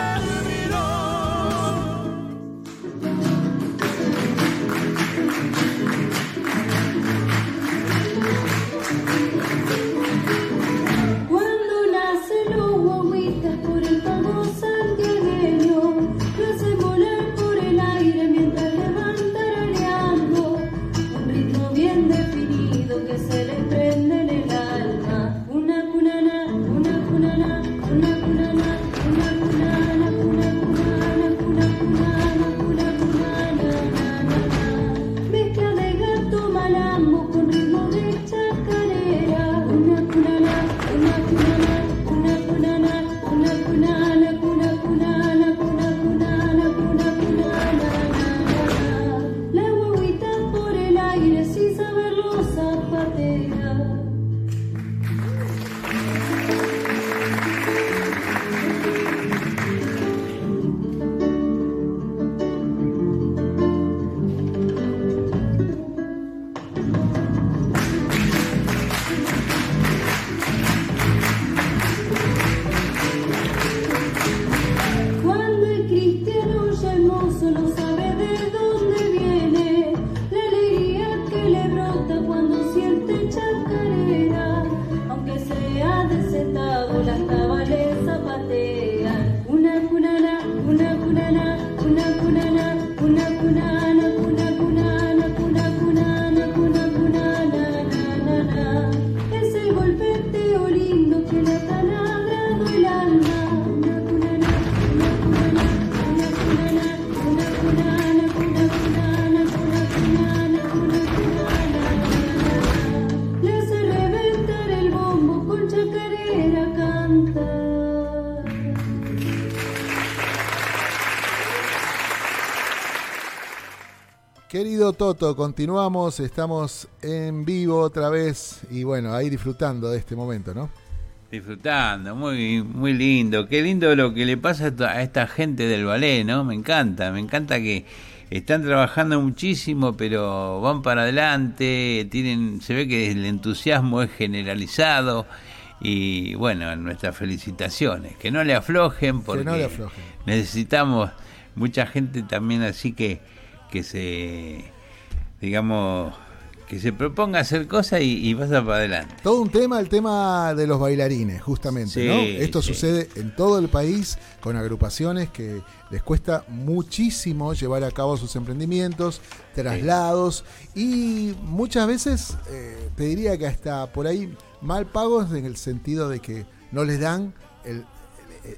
Querido Toto, continuamos, estamos en vivo otra vez y bueno, ahí disfrutando de este momento, ¿no? Disfrutando, muy, muy lindo. Qué lindo lo que le pasa a esta- gente del ballet, ¿no? Me encanta, me encanta que están trabajando muchísimo, pero van para adelante, tienen, se ve que el entusiasmo es generalizado y bueno, nuestras felicitaciones, que no le aflojen porque no le aflojen. necesitamos mucha gente también así que, que se, digamos, que se proponga hacer cosas y, y pasa para adelante. Todo un tema, el tema de los bailarines, justamente, Sí, ¿no? Esto sí. sucede en todo el país con agrupaciones que les cuesta muchísimo llevar a cabo sus emprendimientos, traslados y muchas veces eh, te diría que hasta por ahí mal pagos en el sentido de que no les dan el-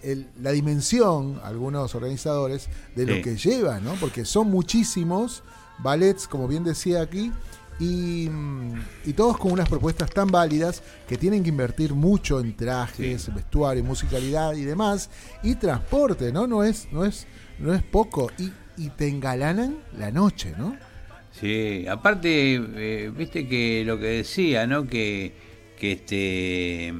el- la dimensión, algunos organizadores, de Sí. lo que lleva, ¿no? Porque son muchísimos ballets, como bien decía aquí, y, mm, y todos con unas propuestas tan válidas que tienen que invertir mucho en trajes, vestuario, musicalidad y demás, y transporte, ¿no? No es, no es, no es poco, y, y te engalanan la noche, ¿no? Sí, aparte, eh, viste que lo que decía, ¿no? Que, que este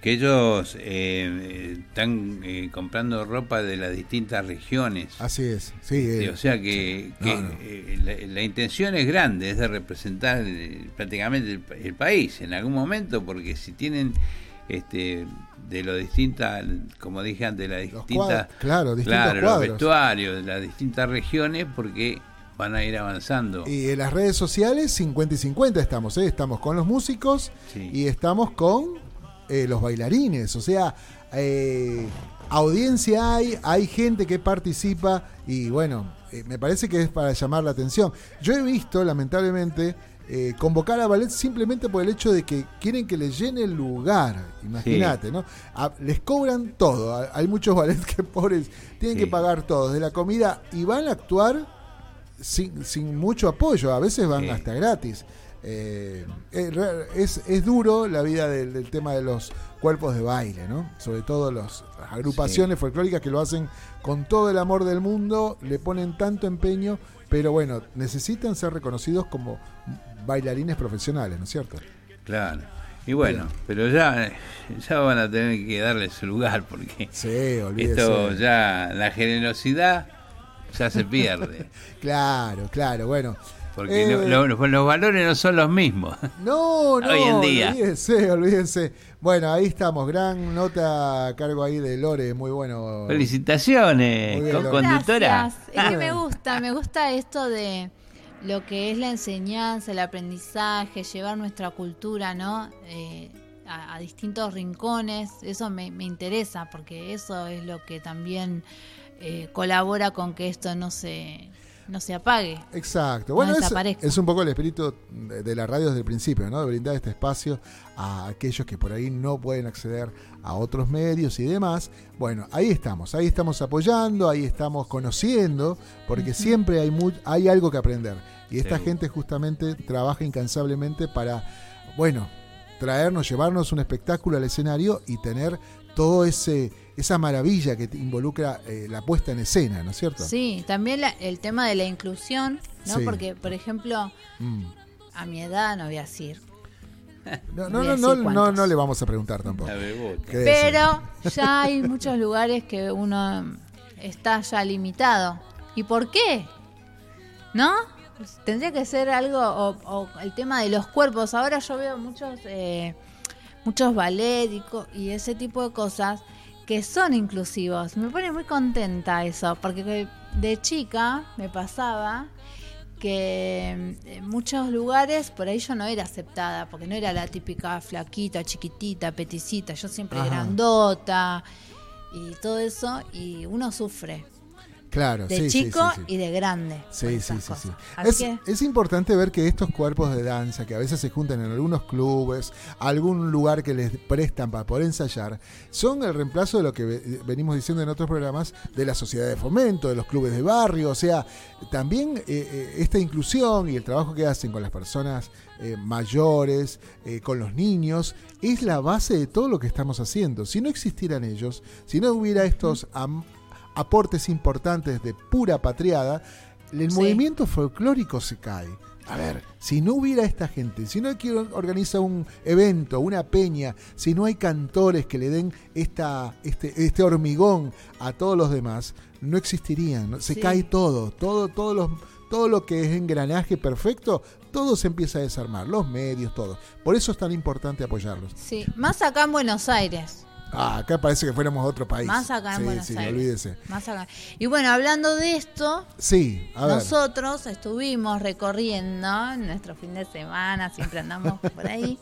que ellos eh, están eh, comprando ropa de las distintas regiones. Así es, sí. Este, eh, o sea que, que, No, no. eh, la, la intención es grande, es de representar eh, prácticamente el, pa- el país en algún momento, porque si tienen este de lo distintas, como dije antes, las distintas, cuadros, claro, distintos claro, los vestuarios de las distintas regiones, porque van a ir avanzando. Y en las redes sociales 50 y 50 estamos, ¿eh? Estamos con los músicos Sí. y estamos con eh, los bailarines. O sea, eh, audiencia hay, hay gente que participa y bueno, eh, me parece que es para llamar la atención. Yo he visto, lamentablemente, eh, convocar a ballet simplemente por el hecho de que quieren que les llene el lugar. Imagínate, ¿no? A- les cobran todo. A- Hay muchos ballets que pobres tienen Sí. que pagar todo, de la comida, y van a actuar sin, sin mucho apoyo, a veces van Sí. hasta gratis. Eh, eh, es, es duro la vida del, del tema de los cuerpos de baile, ¿no? Sobre todo los- las agrupaciones folclóricas que lo hacen con todo el amor del mundo, le ponen tanto empeño, pero bueno, necesitan ser reconocidos como bailarines profesionales, ¿no es cierto? Claro. Y bueno, pero ya, ya van a tener que darle su lugar porque Sí, esto ya, la generosidad ya se pierde. Claro, claro, bueno. Porque Eh, lo- los valores no son los mismos. No, no, Hoy en día. olvídense, olvídense. Bueno, ahí estamos, gran nota a cargo ahí de Lore, muy bueno. Felicitaciones, Muy bien, con Lore. conductora. Gracias. Es que me gusta, me gusta esto de lo que es la enseñanza, el aprendizaje, llevar nuestra cultura, ¿no? Eh, a, a distintos rincones. Eso me, me interesa porque eso es lo que también eh, colabora con que esto no se no se apague. Exacto. No Bueno, es, desaparezca. es un poco el espíritu de, de la radio desde el principio, ¿no? De brindar este espacio a aquellos que por ahí no pueden acceder a otros medios y demás. Bueno, ahí estamos, ahí estamos apoyando, ahí estamos conociendo, porque siempre hay, mu- hay algo que aprender. Y esta gente justamente trabaja incansablemente para, bueno, traernos, llevarnos un espectáculo al escenario y tener todo ese esa maravilla que te involucra eh, la puesta en escena, ¿no es cierto? Sí, también la- el tema de la inclusión, ¿no? Sí. Porque, por ejemplo, Mm. a mi edad no voy a decir. No, no, no, no, no, no le vamos a preguntar tampoco. Pero ya hay muchos lugares que uno está ya limitado. ¿Y por qué? ¿No? Tendría que ser algo, o, o el tema de los cuerpos. Ahora yo veo muchos, eh, muchos ballet y, y ese tipo de cosas que son inclusivos. Me pone muy contenta eso, porque de chica me pasaba que en muchos lugares por ahí yo no era aceptada, porque no era la típica flaquita, chiquitita, peticita, yo siempre Ajá. grandota y todo eso, y uno sufre Claro, de sí, chico sí, sí. y de grande. Sí, sí, sí, Es, que- es importante ver que estos cuerpos de danza, que a veces se juntan en algunos clubes, algún lugar que les prestan para poder ensayar, son el reemplazo de lo que ve- venimos diciendo en otros programas de la sociedad de fomento, de los clubes de barrio. O sea, también eh, eh, esta inclusión y el trabajo que hacen con las personas eh, mayores, eh, con los niños, es la base de todo lo que estamos haciendo. Si no existieran ellos, si no hubiera estos am- aportes importantes de pura patriada, el Sí. movimiento folclórico se cae. A ver, si no hubiera esta gente, si no hay quien organiza un evento, una peña, si no hay cantores que le den esta, este, este hormigón a todos los demás, no existirían. ¿no? Se Sí. cae todo, todo, todo, los, todo lo que es engranaje perfecto, todo se empieza a desarmar, los medios, todo. Por eso es tan importante apoyarlos. Sí, más acá en Buenos Aires. Ah, acá parece que fuéramos a otro país. Más acá en sí, Buenos sí, Aires. olvídese. Más acá. Y bueno, hablando de esto, Sí, a ver. nosotros estuvimos recorriendo en nuestro fin de semana, siempre andamos por ahí.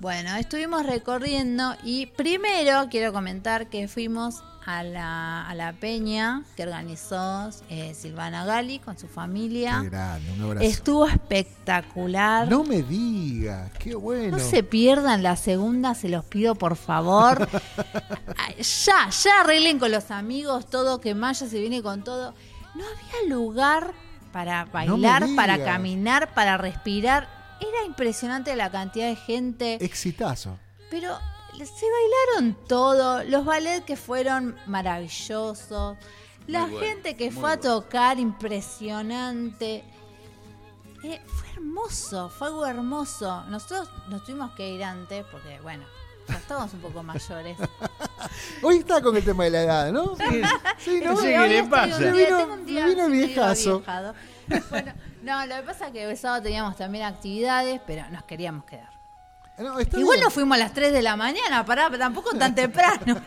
Bueno, estuvimos recorriendo y primero quiero comentar que fuimos a la, a la peña que organizó eh, Silvana Gali con su familia. Qué grande, un abrazo. Estuvo espectacular. No me diga, qué bueno. No se pierdan la segunda, se los pido por favor. Ya, ya arreglen con los amigos todo, que Maya se viene con todo. No había lugar para bailar, para digas. caminar, para respirar. Era impresionante la cantidad de gente. Exitazo. Pero se bailaron todo. Los ballets que fueron maravillosos. La bueno, gente que fue a tocar, impresionante. Eh, fue hermoso, fue algo hermoso. Nosotros nos tuvimos que ir antes porque, bueno, ya estábamos un poco mayores. Hoy está con el tema de la edad, ¿no? Sí, ¿no? No sé Sí, qué le pasa. vino- vino viejazo. Bueno, no, lo que pasa es que el sábado teníamos también actividades, pero nos queríamos quedar. No, está Igual bien. nos fuimos a las 3 de la mañana, pará, pero tampoco tan temprano.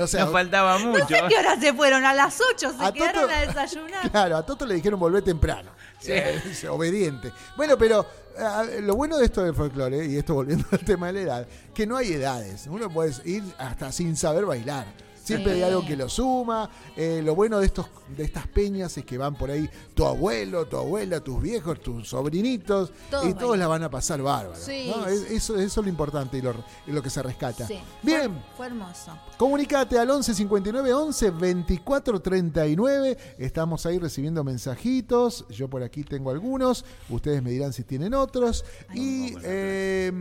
O sea, Nos faltaba No mucho. sé qué hora se fueron, a las 8 se A quedaron Toto- a desayunar. Claro, a Toto le dijeron volver temprano. Eh, dice, obediente. Bueno, pero eh, lo bueno de esto del folclore, y esto volviendo al tema de la edad, que no hay edades. Uno puede ir hasta sin saber bailar. Siempre hay algo que lo suma. Eh, lo bueno de estos de estas peñas es que van por ahí tu abuelo, tu abuela, tus viejos, tus sobrinitos, Todos y todos bailan. la van a pasar bárbaro. Sí, ¿no? sí. Es- Eso, eso es lo importante y lo, y lo que se rescata. Sí. Bien. Fue, fue hermoso. Comunicate al 11 59 11 24 39. Estamos ahí recibiendo mensajitos. Yo por aquí tengo algunos. Ustedes me dirán si tienen otros. y eh,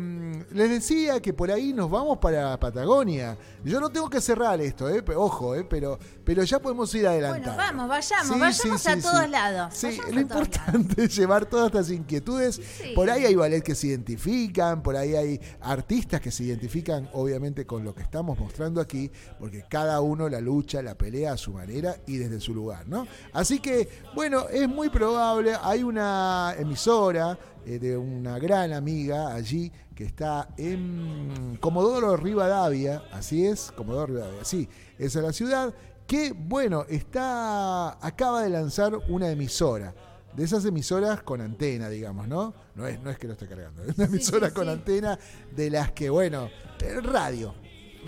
les decía que por ahí nos vamos para Patagonia. Yo no tengo que cerrar esto, eh, pe- ojo, eh, pero, pero ya podemos ir adelantando. Bueno, vamos, vayamos, Sí, vayamos sí, a sí, todos lados. Sí, vayamos lo lados. importante es llevar todas estas inquietudes. Por ahí hay ballet que se identifican, por ahí hay artistas que se identifican obviamente con lo que estamos mostrando aquí, porque cada uno la lucha, la pelea a su manera y desde su lugar, ¿no? Así que, bueno, es muy probable, hay una emisora eh, de una gran amiga allí que está en Comodoro Rivadavia, así es, Comodoro Rivadavia, sí, esa es la ciudad, que, bueno, está, acaba de lanzar una emisora de esas emisoras con antena, digamos, ¿no? No es, no es que lo esté cargando, es una emisora sí, con sí. antena de las que, bueno, radio,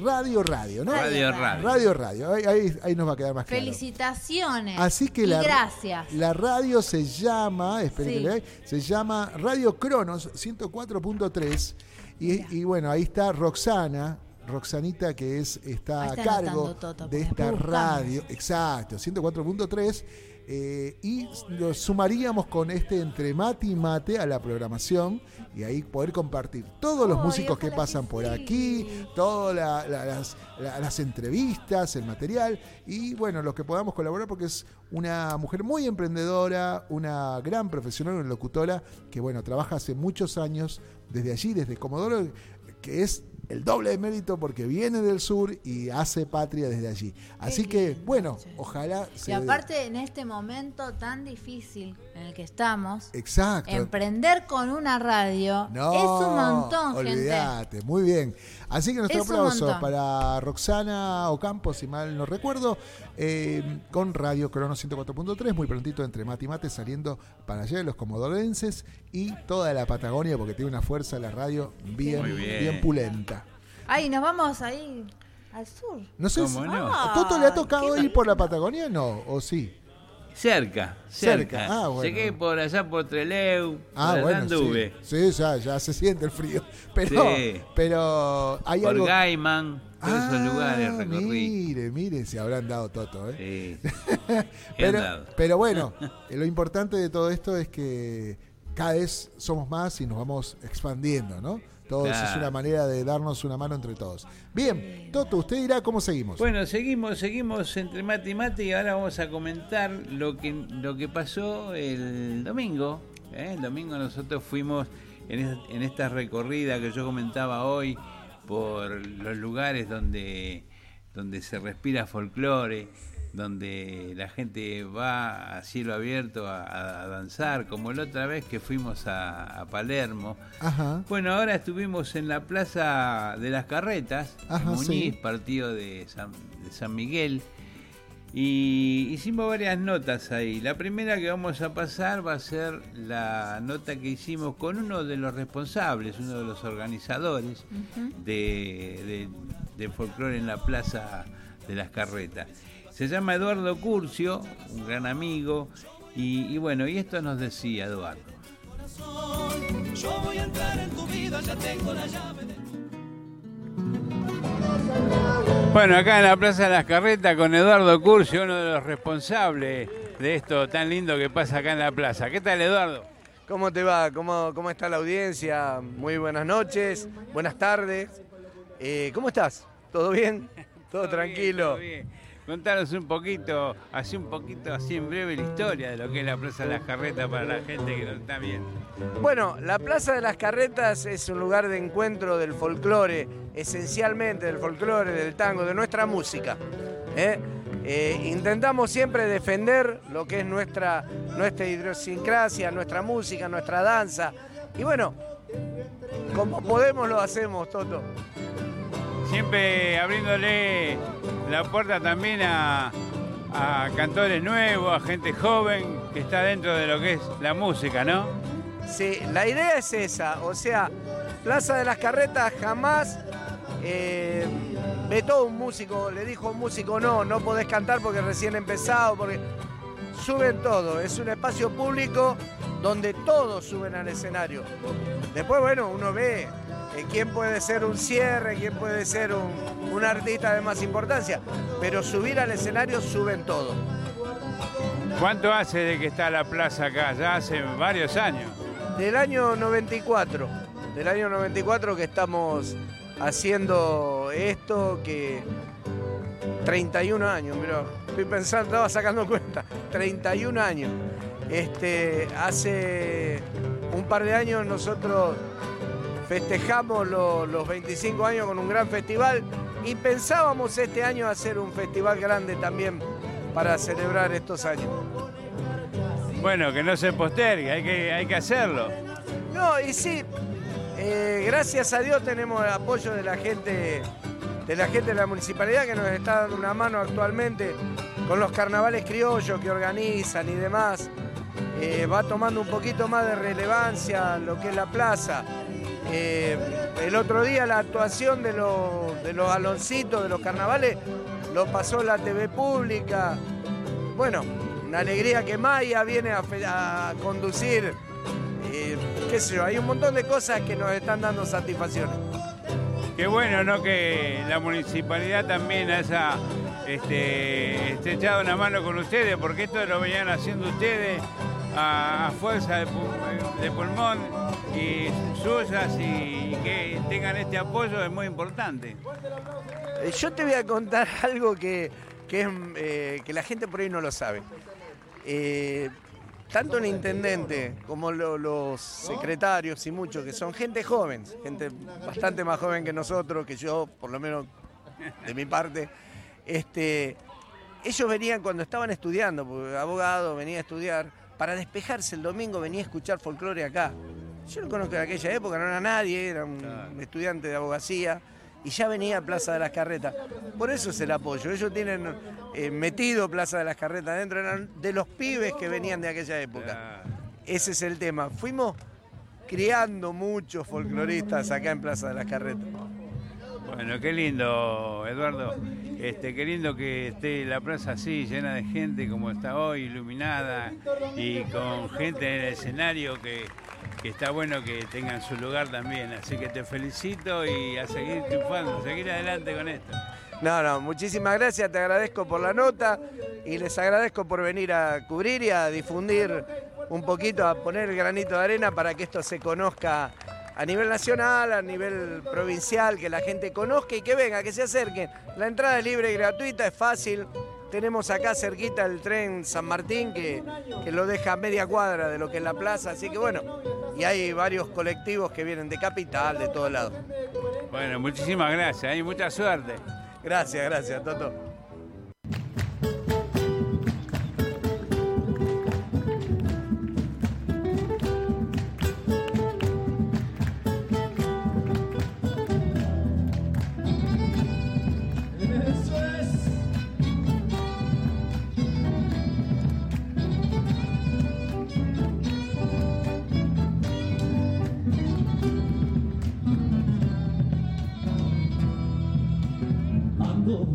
radio, radio, ¿no? Radio, radio. Radio, radio, ahí, ahí- ahí nos va a quedar más claro. Felicitaciones. Así que y la, gracias. la radio se llama, espere Sí. que le doy, se llama Radio Cronos 104.3 y, y bueno, ahí está Roxana, Roxanita que es está a cargo Toto, de esta radio, exacto, 104.3 eh, y lo sumaríamos con este entre mate y mate a la programación y ahí poder compartir todos los músicos que pasan que por sí. aquí, todas la- la- las, la- las entrevistas, el material y bueno, los que podamos colaborar porque es una mujer muy emprendedora, una gran profesional, una locutora que bueno, trabaja hace muchos años desde allí, desde Comodoro, que es el doble de mérito porque viene del sur y hace patria desde allí. Así que bueno, ojalá Y se aparte, en este momento tan difícil en el que estamos, Exacto. emprender con una radio No, es un montón, gente. olvídate, muy bien. Así que nuestro Es aplauso para Roxana Ocampo, si mal no recuerdo, eh, con Radio Crono 104.3, muy prontito entre mate y mate, saliendo para allá de los comodorenses y toda la Patagonia, porque tiene una fuerza la radio bien, bien. bien pulenta. Ay, nos vamos ahí al sur. No sé ¿Cómo si no? ¿a Toto le ha tocado ir por la Patagonia, no, o sí. Cerca, Cerca, cerca. ah, bueno. Llegué por allá por Treleu, Ah, por bueno, anduve. sí, sí ya, ya se siente el frío. Pero, Sí. pero hay Por algo. Gaiman, todos esos Ah, lugares recorrí. Mire, mire, se habrán dado Toto, ¿eh? Sí. Pero, pero bueno, eh, lo importante de todo esto es que cada vez somos más y nos vamos expandiendo, ¿no? Todo eso es Claro. una manera de darnos una mano entre todos. Bien, Toto, usted dirá cómo seguimos. Bueno, seguimos, seguimos entre mate y mate y ahora vamos a comentar lo que, lo que pasó el domingo. ¿eh? El domingo nosotros fuimos en, es- en esta recorrida que yo comentaba hoy por los lugares donde, donde se respira folclore, donde la gente va a cielo abierto a, a danzar, como la otra vez que fuimos a, a Palermo. Ajá. Bueno, ahora estuvimos en la Plaza de las Carretas, Ajá, en Muñiz, sí. partido de San, de San Miguel, y hicimos varias notas ahí. La primera que vamos a pasar va a ser la nota que hicimos con uno de los responsables, uno de los organizadores de, de, de folclore en la Plaza de las Carretas. Se llama Eduardo Curcio, un gran amigo, y, y bueno, y esto nos decía Eduardo. Yo voy a entrar en tu vida, ya tengo la llave de... Bueno, acá en la Plaza de las Carretas con Eduardo Curcio, uno de los responsables de esto tan lindo que pasa acá en la plaza. ¿Qué tal, Eduardo? ¿Cómo te va? ¿Cómo, cómo está la audiencia? Muy buenas noches, buenas tardes. Eh, ¿Cómo estás? ¿Todo bien? ¿Todo, tranquilo? todo bien. Contanos un poquito, así un poquito, así en breve la historia de lo que es la Plaza de las Carretas para la gente que nos está viendo. Bueno, la Plaza de las Carretas es un lugar de encuentro del folclore, esencialmente del folclore, del tango, de nuestra música. ¿eh? Eh, intentamos siempre defender lo que es nuestra, nuestra idiosincrasia, nuestra música, nuestra danza. Y bueno, como podemos lo hacemos, Toto. Siempre abriéndole la puerta también a, cantores nuevos, a gente joven que está dentro de lo que es la música, ¿no? Sí, la idea es esa, o sea, Plaza de las Carretas jamás eh, vetó un músico, le dijo a un músico, no, no podés cantar porque recién empezado, porque suben todo, es un espacio público donde todos suben al escenario. Después, bueno, uno ve quién puede ser un cierre, quién puede ser un, un artista de más importancia, pero subir al escenario suben todo. ¿Cuánto hace de que está la plaza acá? Ya hace varios años. Del año 94, del año 94 que estamos haciendo esto, que 31 años, mira, estoy pensando, estaba sacando cuenta, 31 años. Este, hace un par de años nosotros festejamos lo- los 25 años con un gran festival y pensábamos este año hacer un festival grande también para celebrar estos años. Bueno, que no se postergue, hay que, hay que hacerlo. No, y sí, eh, gracias a Dios tenemos el apoyo de la gente de la gente de la municipalidad que nos está dando una mano actualmente con los carnavales criollos que organizan y demás. Eh, va tomando un poquito más de relevancia lo que es la plaza. Eh, el otro día la actuación de, los- de los aloncitos de los carnavales lo pasó la TV pública. Bueno, una alegría que Maya viene a, conducir. Eh, qué sé yo, hay un montón de cosas que nos están dando satisfacciones. Qué bueno, ¿no? Que la municipalidad también haya este, estrechado una mano con ustedes, porque esto lo venían haciendo ustedes a, fuerza de, pu- de pulmón y suyas y que tengan este apoyo es muy importante. Eh, Yo te voy a contar algo que, eh, que la gente por ahí no lo sabe. Eh, tanto el intendente como lo- los secretarios y muchos, que son gente joven, gente bastante más joven que nosotros, que yo, por lo menos de mi parte, este, ellos venían cuando estaban estudiando, abogado venía a estudiar, para despejarse el domingo venía a escuchar folclore acá. Yo lo conozco de aquella época, no era nadie, era un estudiante de abogacía y ya venía a Plaza de las Carretas. Por eso es el apoyo. Ellos tienen eh, metido Plaza de las Carretas dentro, eran de los pibes que venían de aquella época. Ese es el tema. Fuimos criando muchos folcloristas acá en Plaza de las Carretas. Bueno, qué lindo, Eduardo. Este, qué lindo que esté la plaza así, llena de gente como está hoy, iluminada y con gente en el escenario que, que está bueno que tengan su lugar también. Así que te felicito y a seguir triunfando, seguir adelante con esto. No, no, muchísimas gracias, te agradezco por la nota y les agradezco por venir a cubrir y a difundir un poquito, a poner el granito de arena para que esto se conozca a nivel nacional, a nivel provincial, que la gente conozca y que venga, que se acerquen. La entrada es libre y gratuita, es fácil. Tenemos acá cerquita el tren San Martín que, que lo deja a media cuadra de lo que es la plaza, así que bueno, y hay varios colectivos que vienen de capital, de todos lados. Bueno, muchísimas gracias y mucha suerte. Gracias, gracias, Toto.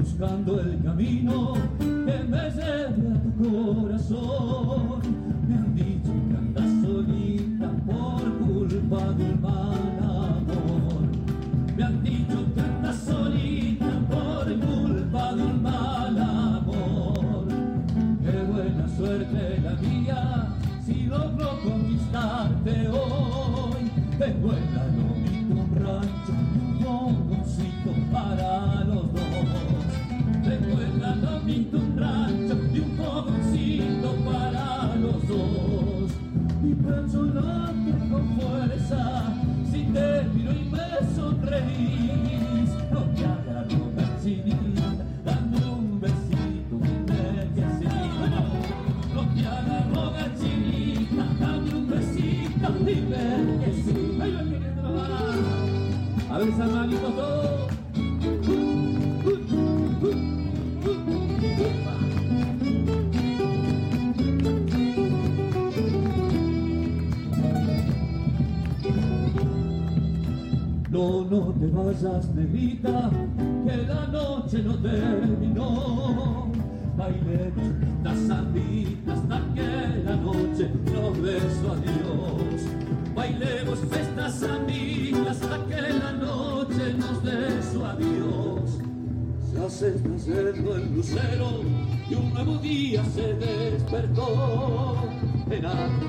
Buscando el camino que me lleve a tu corazón. Vayas, negrita, que la noche no terminó. Bailemos esta sandita hasta que la noche nos beso a Dios. Bailemos esta sandita hasta que la noche nos su adiós. Ya se está haciendo el lucero y un nuevo día se despertó. En alto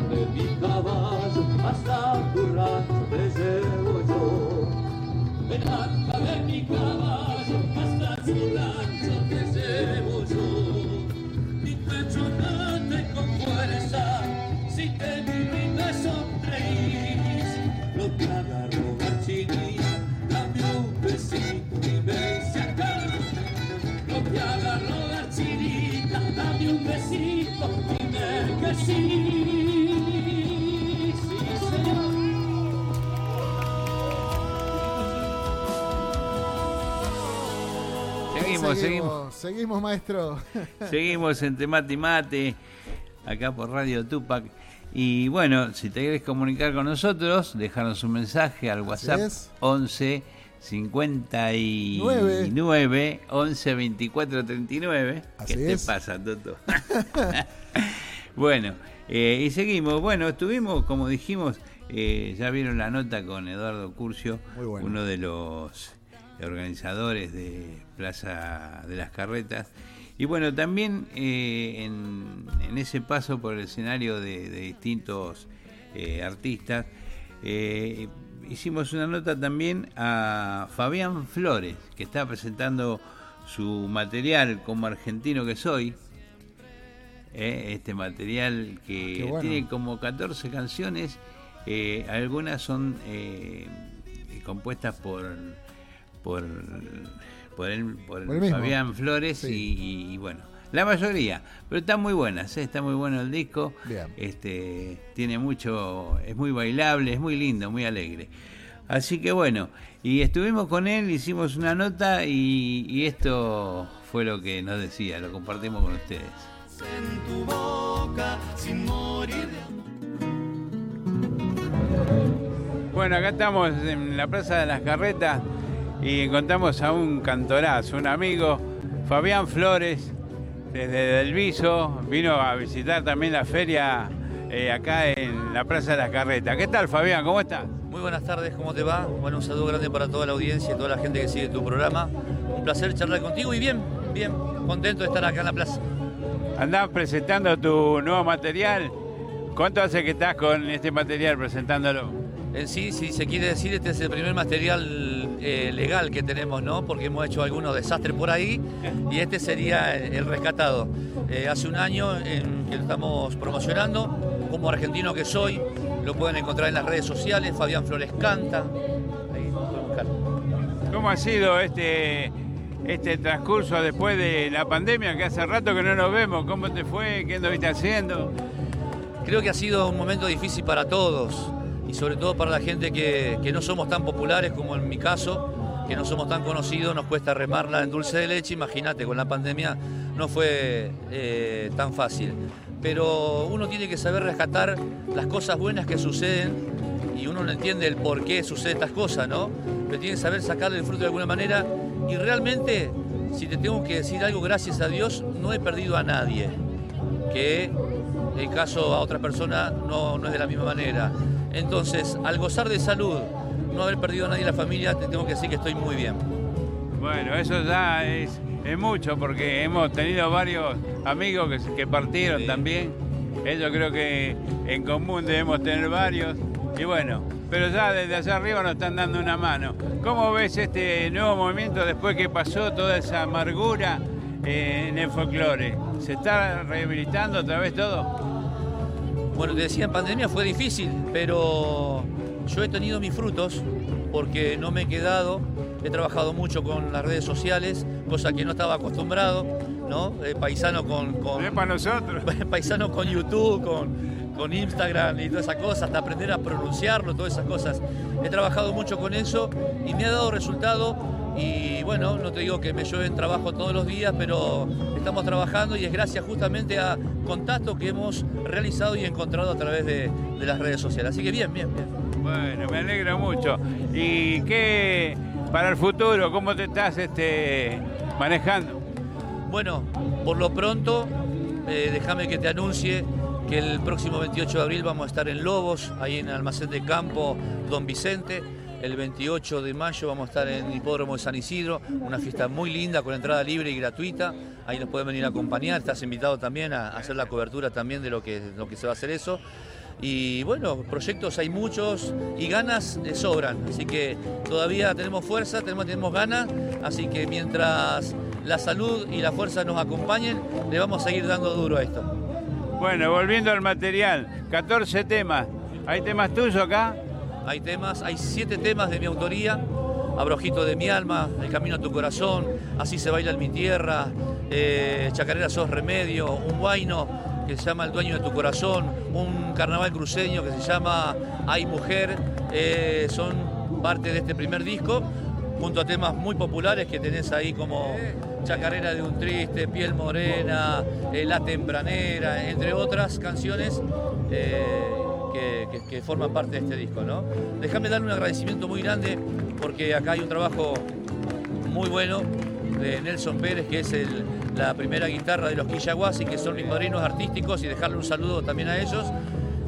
maestro. Seguimos entre mate y mate, acá por Radio Tupac. Y bueno, si te quieres comunicar con nosotros, déjanos un mensaje al WhatsApp es. 11 59 11 24 39. Así ¿Qué te es. pasa, Toto? bueno, eh, y seguimos. Bueno, estuvimos, como dijimos, eh, ya vieron la nota con Eduardo Curcio, bueno. uno de los organizadores de Plaza de las Carretas. Y bueno, también eh, en, en ese paso por el escenario de, de distintos eh, artistas, eh, hicimos una nota también a Fabián Flores, que está presentando su material como argentino que soy. Eh, este material que bueno. tiene como 14 canciones, algunas son eh, compuestas por por por él, por Por el mismo. Fabián Flores Sí. y, y bueno, la mayoría, pero están muy buenas, ¿eh? está muy bueno el disco, Bien. este tiene mucho, es muy bailable, es muy lindo, muy alegre. Así que bueno, y estuvimos con él, hicimos una nota y, y esto fue lo que nos decía, lo compartimos con ustedes. en tu boca sin morir de Bueno, acá estamos en la Plaza de las Carretas y encontramos a un cantorazo, un amigo, Fabián Flores, desde Del Viso, vino a visitar también la feria eh, acá en la Plaza de las Carretas. ¿Qué tal, Fabián? ¿Cómo estás? Muy buenas tardes, ¿cómo te va? Bueno, un saludo grande para toda la audiencia y toda la gente que sigue tu programa. Un placer charlar contigo y bien, bien, contento de estar acá en la plaza. Andás presentando tu nuevo material. ¿Cuánto hace que estás con este material presentándolo? En sí, si se quiere decir, este es el primer material eh, legal que tenemos, ¿no? Porque hemos hecho algunos desastres por ahí y este sería el, rescatado. Eh, hace un año en que lo estamos promocionando, como argentino que soy, lo pueden encontrar en las redes sociales, Fabián Flores Canta. Ahí buscar. ¿Cómo ha sido este, este transcurso después de la pandemia, que hace rato que no nos vemos? ¿Cómo te fue? ¿Qué anduviste haciendo? Creo que ha sido un momento difícil para todos y sobre todo para la gente que, que no somos tan populares como en mi caso, que no somos tan conocidos, nos cuesta remarla en dulce de leche, imagínate, con la pandemia no fue eh, tan fácil. Pero uno tiene que saber rescatar las cosas buenas que suceden y uno no entiende el por qué suceden estas cosas, ¿no? Pero tiene que saber sacarle el fruto de alguna manera y realmente, si te tengo que decir algo, gracias a Dios, no he perdido a nadie que en caso a otra persona no, no es de la misma manera. Entonces, al gozar de salud, no haber perdido a nadie en la familia, te tengo que decir que estoy muy bien. Bueno, eso ya es, es mucho porque hemos tenido varios amigos que, partieron también. Eso creo que en común debemos tener varios. Y bueno, pero ya desde allá arriba nos están dando una mano. ¿Cómo ves este nuevo movimiento después que pasó toda esa amargura eh, en el folclore? ¿Se está rehabilitando otra vez todo? Bueno, te decía, en pandemia fue difícil, pero yo he tenido mis frutos porque no me he quedado, he trabajado mucho con las redes sociales, cosa que no estaba acostumbrado, ¿no? Eh, paisano con... con Es para nosotros. paisano con YouTube, con, con Instagram y todas esas cosas, hasta aprender a pronunciarlo, todas esas cosas. He trabajado mucho con eso y me ha dado resultado Y bueno, no te digo que me llueven trabajo todos los días, pero estamos trabajando y es gracias justamente a contactos que hemos realizado y encontrado a través de, de las redes sociales. Así que bien, bien, bien. Bueno, me alegro mucho. ¿Y qué para el futuro? ¿Cómo te estás este, manejando? Bueno, por lo pronto, eh, déjame que te anuncie que el próximo 28 de abril vamos a estar en Lobos, ahí en el almacén de campo Don Vicente. El 28 de mayo vamos a estar en Hipódromo de San Isidro, una fiesta muy linda con entrada libre y gratuita. Ahí nos pueden venir a acompañar, estás invitado también a hacer la cobertura también de lo que, lo que se va a hacer eso. Y bueno, proyectos hay muchos y ganas sobran, así que todavía tenemos fuerza, tenemos, tenemos ganas, así que mientras la salud y la fuerza nos acompañen, le vamos a seguir dando duro a esto. Bueno, volviendo al material, 14 temas. ¿Hay temas tuyos acá? Hay temas, hay siete temas de mi autoría. Abrojito de mi alma, El camino a tu corazón, Así se baila en mi tierra, eh, Chacarera sos remedio, un guaino que se llama El dueño de tu corazón, un carnaval cruceño que se llama Hay mujer, eh, son parte de este primer disco, junto a temas muy populares que tenés ahí como Chacarera de un triste, Piel morena, eh, La tempranera, entre otras canciones. Que, que- forman parte de este disco, ¿no? Déjame darle un agradecimiento muy grande porque acá hay un trabajo muy bueno de Nelson Pérez, que es la primera guitarra de los Quillaguasi, que son mis padrinos artísticos, y dejarle un saludo también a ellos,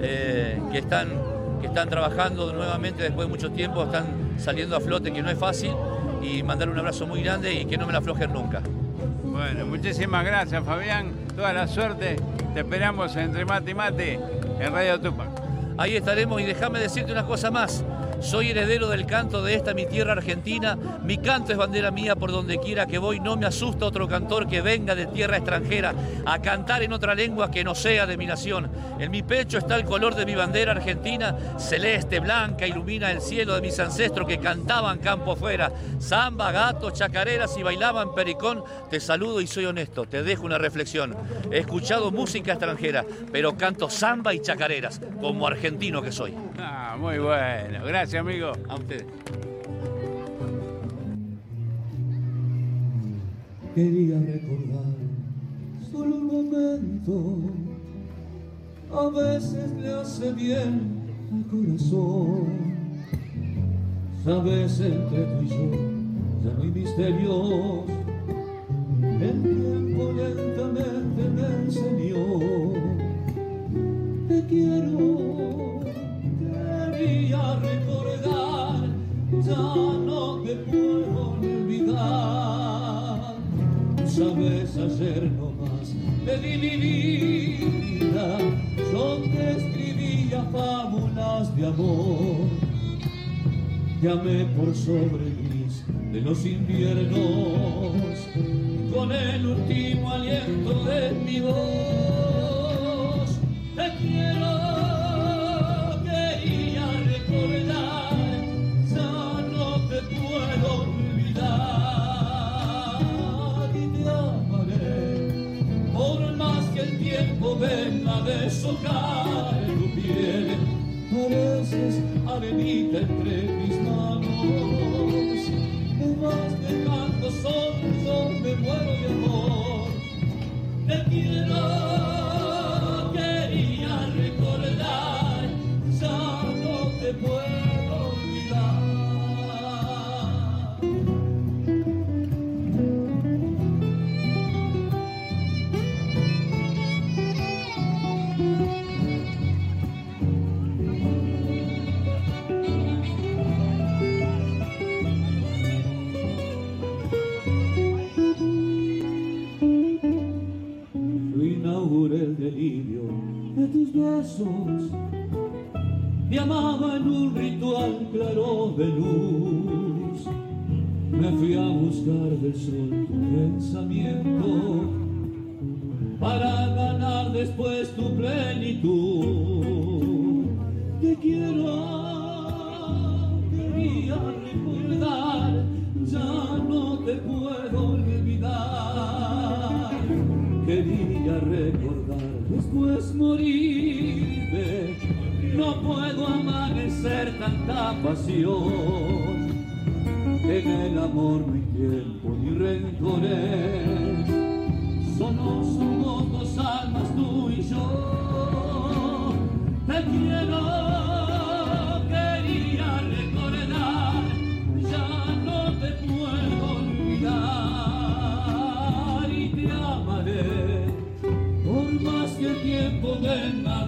eh, que, están, que están trabajando nuevamente después de mucho tiempo, están saliendo a flote, que no es fácil, y mandarle un abrazo muy grande y que no me la aflojen nunca. Bueno, muchísimas gracias, Fabián. Toda la suerte. Te esperamos entre mate y mate en Radio Tupac. Ahí estaremos y déjame decirte una cosa más. Soy heredero del canto de esta mi tierra argentina. Mi canto es bandera mía por donde quiera que voy. No me asusta otro cantor que venga de tierra extranjera a cantar en otra lengua que no sea de mi nación. En mi pecho está el color de mi bandera argentina, celeste, blanca, ilumina el cielo de mis ancestros que cantaban campo afuera. Samba, gatos, chacareras y bailaban pericón. Te saludo y soy honesto. Te dejo una reflexión. He escuchado música extranjera, pero canto samba y chacareras, como argentino que soy. Ah, muy bueno. Gracias, amigo. A ustedes. Quería recordar solo un momento, a veces le hace bien al corazón. Sabes, entre tú y yo ya no hay misterios, el tiempo lentamente me enseñó. Te quiero, quería recordar, ya no te puedo olvidar. Sabes, ayer nomás te di mi vida, yo te escribía fábulas de amor. Llamé por sobre gris de los inviernos, con el último aliento de mi voz. Te quiero, venga a deshojar tu piel. Pareces arenita entre mis manos, me vas dejando solo, me muero de amor. Te quiero, tus besos. Me amaba en un ritual claro de luz. Me fui a buscar del sol tu pensamiento para ganar después tu plenitud. Te quiero, quería recordar, ya no te puedo olvidar. Quería recordar, después morirme. No puedo amanecer tanta pasión. En el amor no hay tiempo ni rencores, solo somos dos almas tú y yo. Te quiero,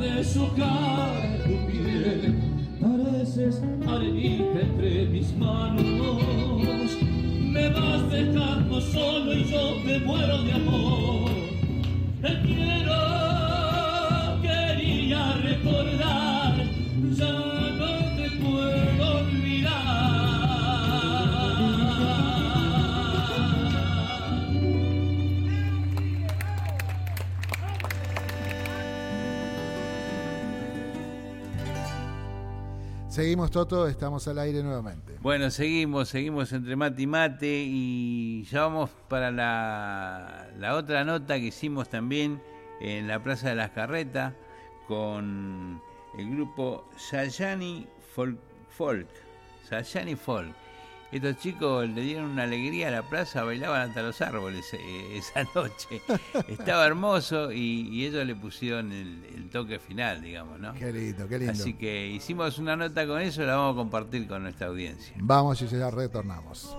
a deshojar tu piel, pareces arenita entre mis manos. Me vas dejando solo y yo me muero de amor. Seguimos, Toto, estamos al aire nuevamente. Bueno, seguimos, seguimos entre mate y mate y ya vamos para la, la otra nota que hicimos también en la Plaza de las Carretas con el grupo Sayani Folk. Folk Sayani Folk. Estos chicos le dieron una alegría a la plaza, bailaban hasta los árboles eh, esa noche. Estaba hermoso y, y ellos le pusieron el, el toque final, digamos, ¿no? Qué lindo, qué lindo. Así que hicimos una nota con eso, la vamos a compartir con nuestra audiencia. Vamos y ya retornamos.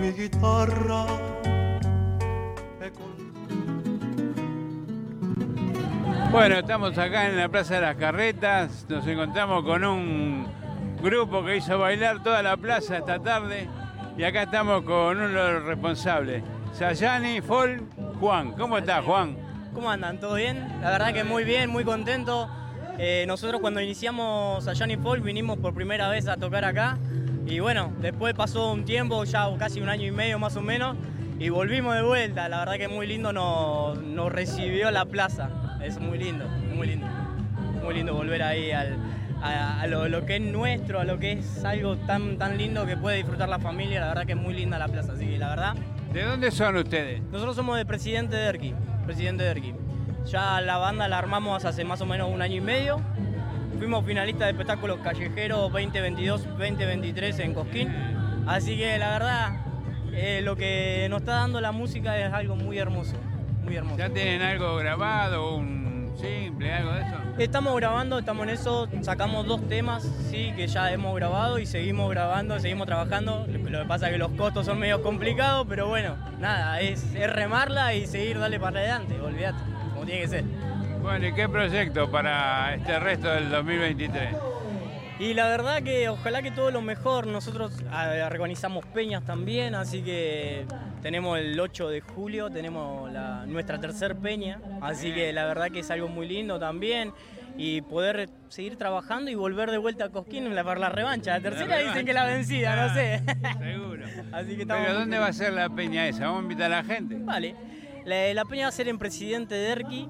mi guitarra Bueno, estamos acá en la Plaza de las Carretas, nos encontramos con un grupo que hizo bailar toda la plaza esta tarde y acá estamos con uno de los responsables, Sayani Fol Juan. ¿Cómo estás, Juan? ¿Cómo andan? ¿Todo bien? La verdad que muy bien, muy contento. Eh, nosotros cuando iniciamos Johnny Folk vinimos por primera vez a tocar acá y bueno, después pasó un tiempo, ya casi un año y medio más o menos, y volvimos de vuelta. La verdad que muy lindo nos, nos recibió la plaza. Es muy lindo, muy lindo. Muy lindo volver ahí al, a, a lo, lo que es nuestro, a lo que es algo tan, tan lindo que puede disfrutar la familia. La verdad que es muy linda la plaza, así que la verdad. ¿De dónde son ustedes? Nosotros somos de Presidente de Erqui, Presidente de Erqui. Ya la banda la armamos hace más o menos un año y medio. Fuimos finalistas de espectáculos callejeros 2022-2023 en Cosquín. Así que la verdad, eh, lo que nos está dando la música es algo muy hermoso. Muy hermoso. ¿Ya tienen algo grabado, un simple, algo de eso? Estamos grabando, estamos en eso, sacamos dos temas, sí, que ya hemos grabado y seguimos grabando, seguimos trabajando. Lo que pasa es que los costos son medio complicados, pero bueno, nada, es, es remarla y seguir, darle para adelante, olvídate, como tiene que ser. Bueno, ¿y qué proyecto para este resto del 2023? Y la verdad que ojalá que todo lo mejor. Nosotros ah, organizamos peñas también, así que tenemos el 8 de julio, tenemos la- nuestra tercer peña, así que la verdad que es algo muy lindo también. Y poder seguir trabajando y volver de vuelta a Cosquín para la revancha. La tercera dicen que la vencida, no sé. Seguro. Así que estamos ¿Pero dónde va a ser la peña esa? ¿Vamos a invitar a la gente? Vale. La, la peña va a ser en Presidente de Erqui,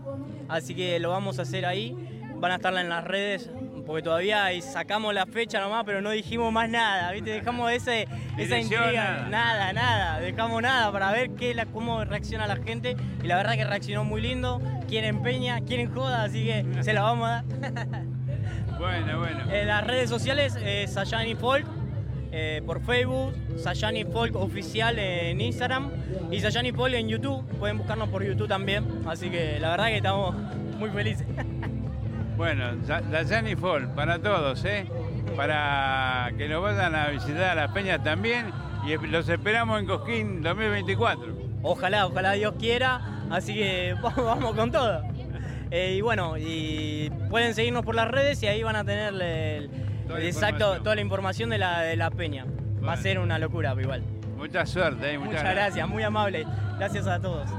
así que lo vamos a hacer ahí. Van a estar en las redes, porque todavía sacamos la fecha nomás, pero no dijimos más nada, ¿viste? Dejamos ese, esa intriga. Nada, nada. Dejamos nada para ver qué, la, cómo reacciona la gente. Y la verdad que reaccionó muy lindo. Quieren peña, quieren joda, así que se la vamos a dar. Bueno, bueno. En las redes sociales, eh, Sayani Folk, eh, por Facebook, Sayani Folk Oficial en Instagram y Sayani Folk en YouTube. Pueden buscarnos por YouTube también. Así que la verdad que estamos muy felices. Bueno, Sayani Fall, para todos, ¿eh? Para que nos vayan a visitar a las peñas también y los esperamos en Cosquín 2024. Ojalá, ojalá Dios quiera. Así que vamos, con todo. Eh, y bueno, y pueden seguirnos por las redes y ahí van a tener el, Toda la exacto, información. toda la información de la, de la peña. Va a ser una locura, igual. Mucha suerte, ¿eh? Muchas, Muchas gracias, muy amable. Gracias a todos.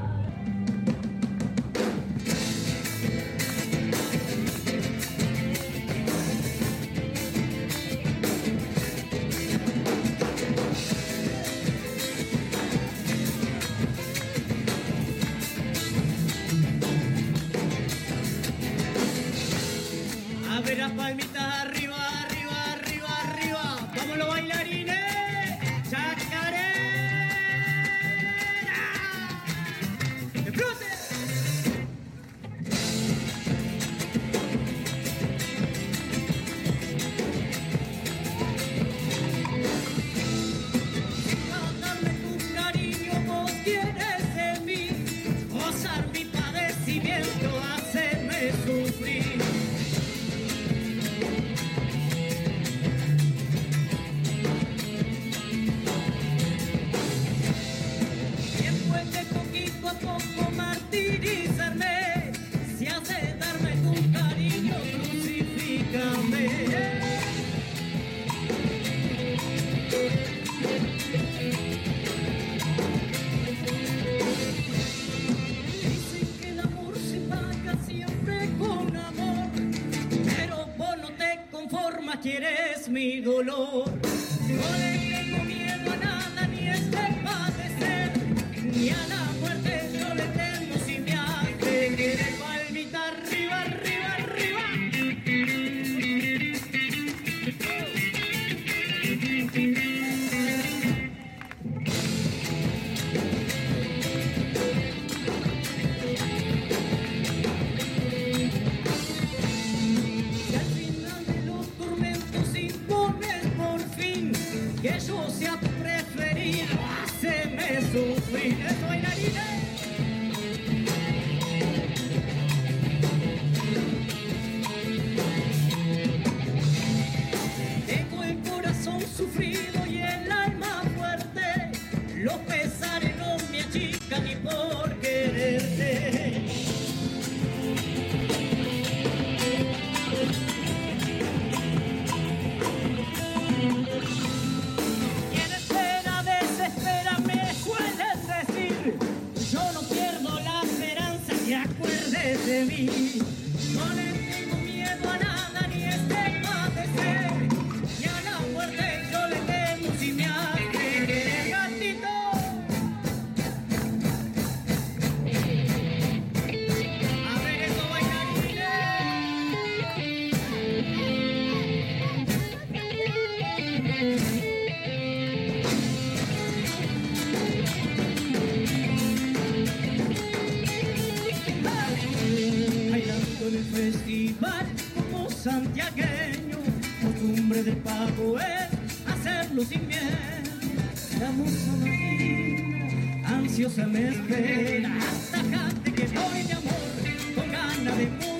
Espera, atajante que voy amor, con ganas de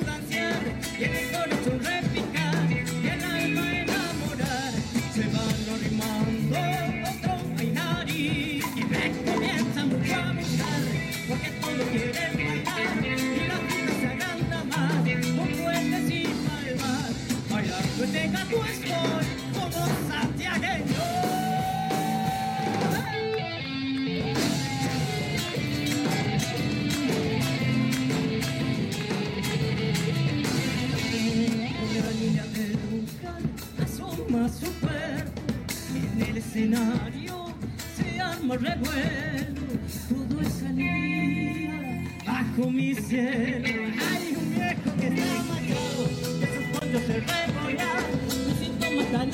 escenario se arma revuelo. Todo es alegría bajo mi cielo. Hay un viejo que está mayor de sus pollos se rebollar sus síntomas tan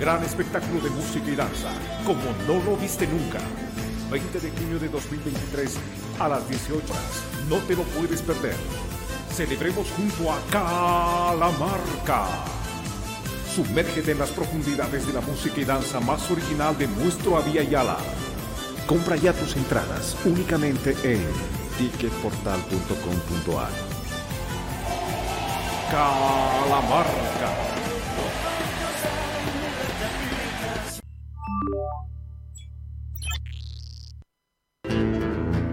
Gran espectáculo de música y danza, como no lo viste nunca. 20 de junio de 2023 a las 18 horas. No te lo puedes perder. Celebremos junto a Calamarca. Sumérgete en las profundidades de la música y danza más original de nuestro Avia Yala. Compra ya tus entradas únicamente en ticketportal.com.ar. Calamarca.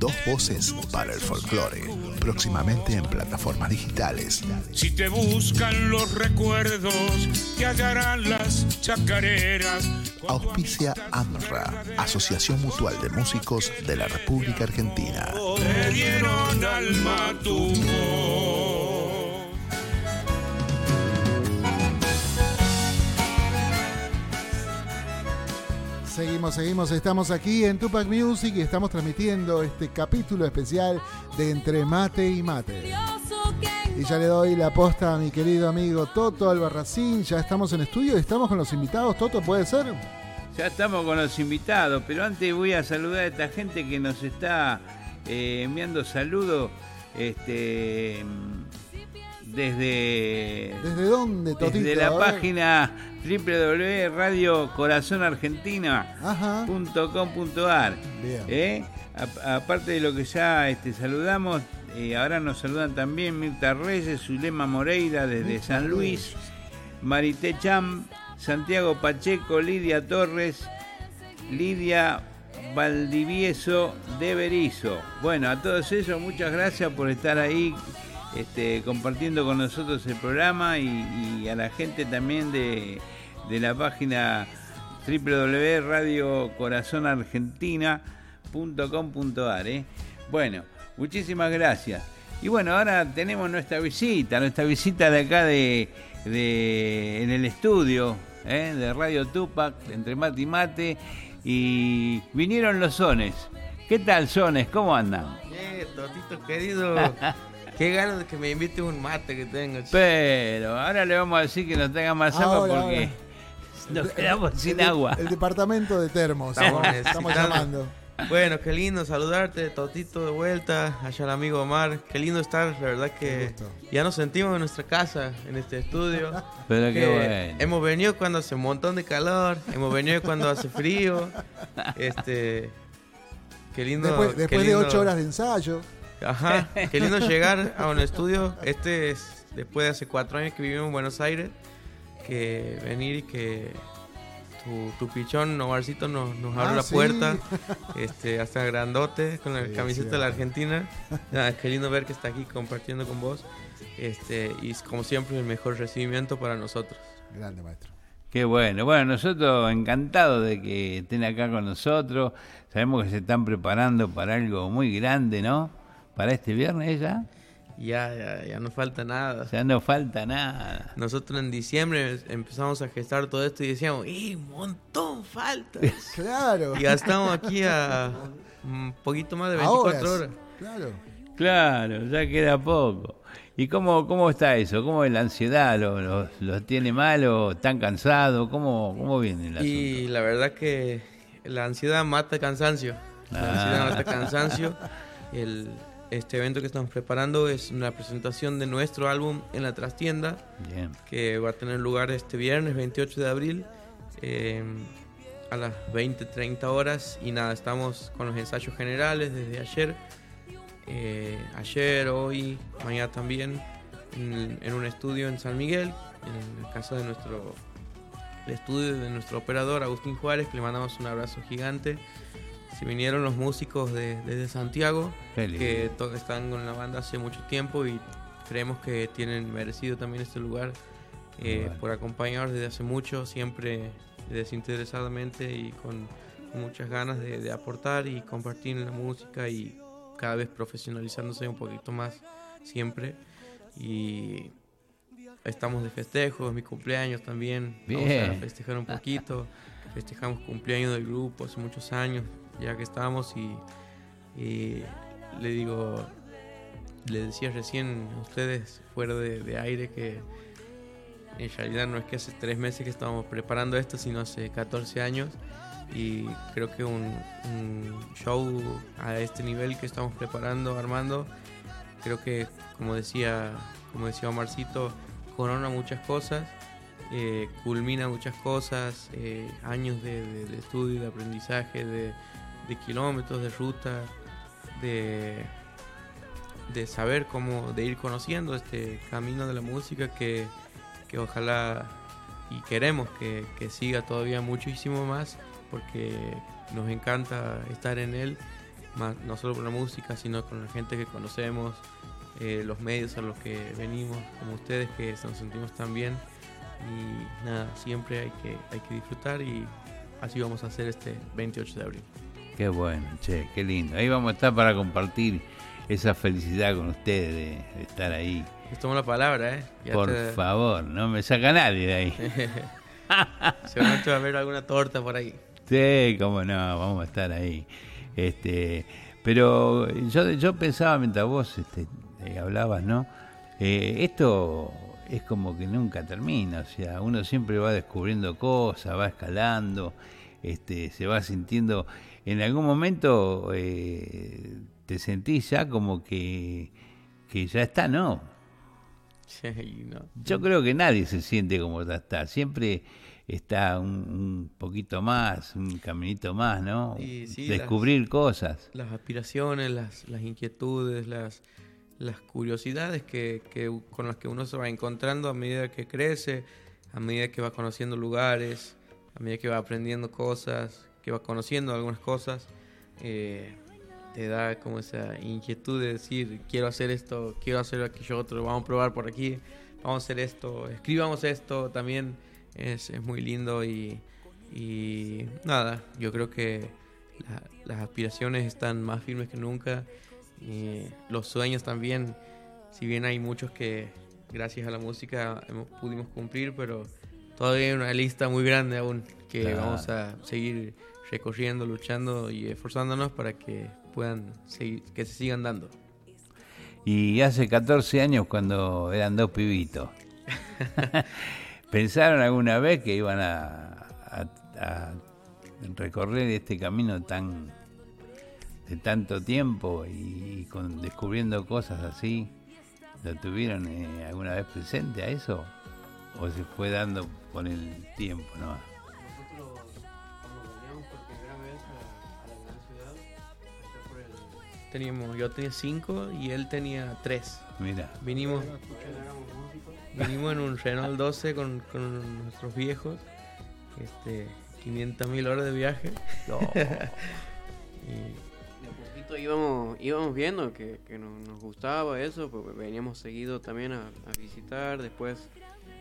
Dos voces para el folclore. Próximamente en plataformas digitales. Si te buscan los recuerdos, te hallarán las chacareras. Auspicia AMRA, Asociación Mutual de Músicos de la República Argentina. Te dieron alma tu voz. Seguimos, seguimos, estamos aquí en Tupac Music y estamos transmitiendo este capítulo especial de Entre Mate y Mate. Y ya le doy la posta a mi querido amigo Toto Albarracín, ya estamos en estudio y estamos con los invitados. Toto, ¿puede ser? Ya estamos con los invitados, pero antes voy a saludar a esta gente que nos está eh, enviando saludos este, desde, ¿Desde dónde, Totito? desde la página www.radiocorazonargentina.com.ar. ¿eh? Aparte de lo que ya este, saludamos, eh, ahora nos saludan también Mirta Reyes, Zulema Moreira desde Mirta San Luis, Marité Cham, Santiago Pacheco, Lidia Torres, Lidia Valdivieso de Berizo. Bueno, a todos ellos muchas gracias por estar ahí este, compartiendo con nosotros el programa y, y a la gente también de, de la página www.radiocorazonargentina.com.ar. ¿eh? Bueno, muchísimas gracias. Y bueno, ahora tenemos nuestra visita, nuestra visita de acá de, de- en el estudio ¿eh? de Radio Tupac, entre mate y mate, y vinieron los sones. ¿Qué tal, sones? ¿Cómo andan? Eh, Totito querido, qué ganas de que me invite un mate que tengo. Pero ahora le vamos a decir que nos tenga más agua Ahora, porque ahora. nos quedamos el sin agua. El departamento de termos. Estamos Estamos llamando. Bueno, qué lindo saludarte, Totito, de vuelta, allá el amigo Omar. Qué lindo estar, la verdad que ya nos sentimos en nuestra casa, en este estudio. Pero qué Que bueno. Hemos venido cuando hace un montón de calor, hemos venido cuando hace frío. Este, qué lindo. Después, qué de ocho horas de ensayo. Ajá, qué lindo llegar a un estudio. Este es después de hace cuatro años que vivimos en Buenos Aires. Que venir y que tu, tu pichón, Omarcito, nos, nos abre Ah, la sí. puerta. Este, hasta grandote, con la Sí, camiseta sí, de la. Argentina. Nada, qué lindo ver que está aquí compartiendo con vos. Este, y como siempre el mejor recibimiento para nosotros. Grande maestro. Qué bueno. Bueno, nosotros encantados de que estén acá con nosotros. Sabemos que se están preparando para algo muy grande, ¿no? Para este viernes ya. Ya, ya, ya no falta nada. Ya no falta nada. Nosotros en diciembre empezamos a gestar todo esto y decíamos, ¡y un montón falta! Claro. Y ya estamos aquí a un poquito más de 24 horas. Claro. Claro, ya queda poco. ¿Y cómo, cómo está eso? ¿Cómo es la ansiedad? ¿Lo, lo- lo tiene malo? ¿Están cansados? ¿Cómo, cómo viene el asunto? Y la verdad que la ansiedad mata cansancio. La Ah. ansiedad mata cansancio. El, este evento que estamos preparando es una presentación de nuestro álbum en la trastienda, Bien. que va a tener lugar este viernes 28 de abril eh, a las 20-30 horas. Y nada, estamos con los ensayos generales desde ayer. Eh, ayer, hoy, mañana también, en, en un estudio en San Miguel, en la casa de nuestro el estudio de nuestro operador Agustín Juárez, que le mandamos un abrazo gigante. Se vinieron los músicos de, desde Santiago, que están con la banda hace mucho tiempo y creemos que tienen merecido también este lugar eh, Bueno. por acompañarnos desde hace mucho, siempre desinteresadamente y con muchas ganas de, de aportar y compartir la música y cada vez profesionalizándose un poquito más siempre. Y estamos de festejo, es mi cumpleaños también. Vamos Bien. a festejar un poquito. Festejamos cumpleaños del grupo hace muchos años, ya que estamos y, y le digo, le decía recién a ustedes fuera de, de aire que en realidad no es que hace tres meses que estábamos preparando esto, sino hace 14 años. Y creo que un, show a este nivel que estamos preparando, armando, creo que como decía, como decía Omarcito, corona muchas cosas, eh, culmina muchas cosas, eh, años de- de estudio, de aprendizaje, de, de kilómetros, de ruta, de, de saber cómo, de ir conociendo este camino de la música que, que ojalá y queremos que, que siga todavía muchísimo más porque nos encanta estar en él, no solo con la música, sino con la gente que conocemos, eh, los medios a los que venimos, como ustedes que nos sentimos tan bien. Y nada, siempre hay que, hay que disfrutar y así vamos a hacer este 28 de abril. Qué bueno, che, qué lindo. Ahí vamos a estar para compartir esa felicidad con ustedes de, de estar ahí. Les tomo la palabra, ¿eh? Ya Por te- favor, no me saca nadie de ahí. Seguramente va a haber alguna torta por ahí. Sí, cómo no, vamos a estar ahí. Este, pero yo, yo pensaba mientras vos este, eh, hablabas, ¿no? Eh, esto es como que nunca termina, o sea, uno siempre va descubriendo cosas, va escalando, este, se va sintiendo. En algún momento eh, te sentís ya como que, que ya está, ¿no? Sí, no. Yo creo que nadie se siente como ya está. Siempre está un, un poquito más, un caminito más, ¿no? Sí, Descubrir las- cosas. Las aspiraciones, las, las inquietudes, las, las curiosidades que, que con las que uno se va encontrando a medida que crece, a medida que va conociendo lugares, a medida que va aprendiendo cosas, que va conociendo algunas cosas, eh, te da como esa inquietud de decir, quiero hacer esto, quiero hacer aquello otro, vamos a probar por aquí, vamos a hacer esto, escribamos esto, también es, es muy lindo y, y nada, yo creo que la- las aspiraciones están más firmes que nunca, y los sueños también, si bien hay muchos que gracias a la música pudimos cumplir, pero todavía hay una lista muy grande aún que Claro. vamos a seguir recorriendo, luchando y esforzándonos para que puedan seguir, que se sigan dando. Y hace 14 años cuando eran dos pibitos. ¿Pensaron alguna vez que iban a, a- a recorrer este camino tan de tanto tiempo y con descubriendo cosas así? ¿Lo tuvieron eh, alguna vez presente a eso? ¿O se fue dando con el tiempo no? Nosotros cuando veníamos por primera vez a, la gran ciudad, allá por el... Teníamos, yo tenía cinco y él tenía tres. Mira. Vinimos, vinimos en un Renault 12 con, con nuestros viejos, este, 500 mil horas de viaje. y De a poquito íbamos, íbamos viendo que, que nos, nos gustaba eso, porque veníamos seguido también a, a visitar. Después,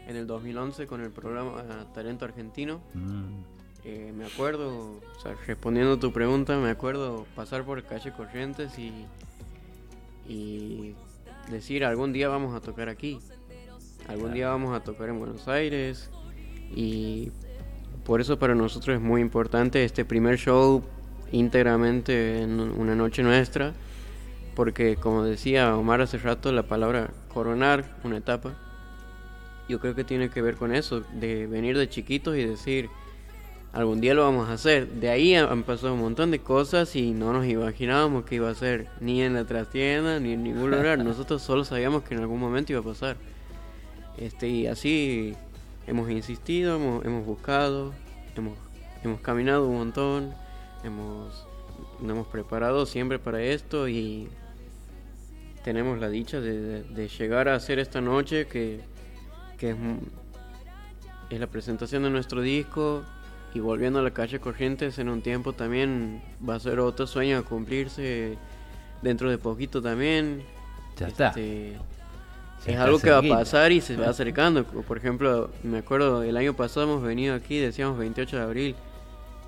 en el 2011, con el programa Talento Argentino, Mm. eh, me acuerdo, o sea, respondiendo a tu pregunta, me acuerdo pasar por calle Corrientes y, y decir, algún día vamos a tocar aquí, algún día vamos a tocar en Buenos Aires. Y por eso para nosotros es muy importante este primer show íntegramente en una noche nuestra, porque como decía Omar hace rato, la palabra coronar una etapa, yo creo que tiene que ver con eso, de venir de chiquitos y decir, algún día lo vamos a hacer. De ahí han pasado un montón de cosas y no nos imaginábamos que iba a ser ni en la trastienda ni en ningún lugar. Nosotros solo sabíamos que en algún momento iba a pasar. Este, y así hemos insistido, hemos, hemos buscado, hemos, hemos caminado un montón, hemos, nos hemos preparado siempre para esto y tenemos la dicha de, de- de llegar a hacer esta noche que, que es, es la presentación de nuestro disco y volviendo a la calle Corrientes en un tiempo también va a ser otro sueño a cumplirse dentro de poquito también. Ya está. Este, es está algo que va a pasar y se va acercando. Por ejemplo, me acuerdo el año pasado hemos venido aquí, decíamos 28 de abril,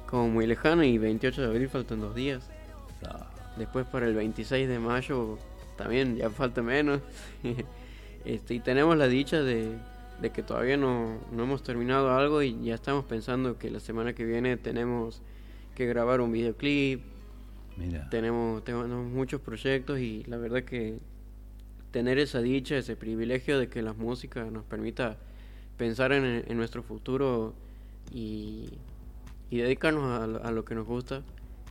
como muy lejano y 28 de abril faltan dos días. Después para el 26 de mayo también ya falta menos. este, y tenemos la dicha de, de que todavía no, no hemos terminado algo y ya estamos pensando que la semana que viene tenemos que grabar un videoclip. Mira. Tenemos, tenemos muchos proyectos y la verdad que tener esa dicha, ese privilegio de que la música nos permita pensar en, en nuestro futuro y, y dedicarnos a, a lo que nos gusta,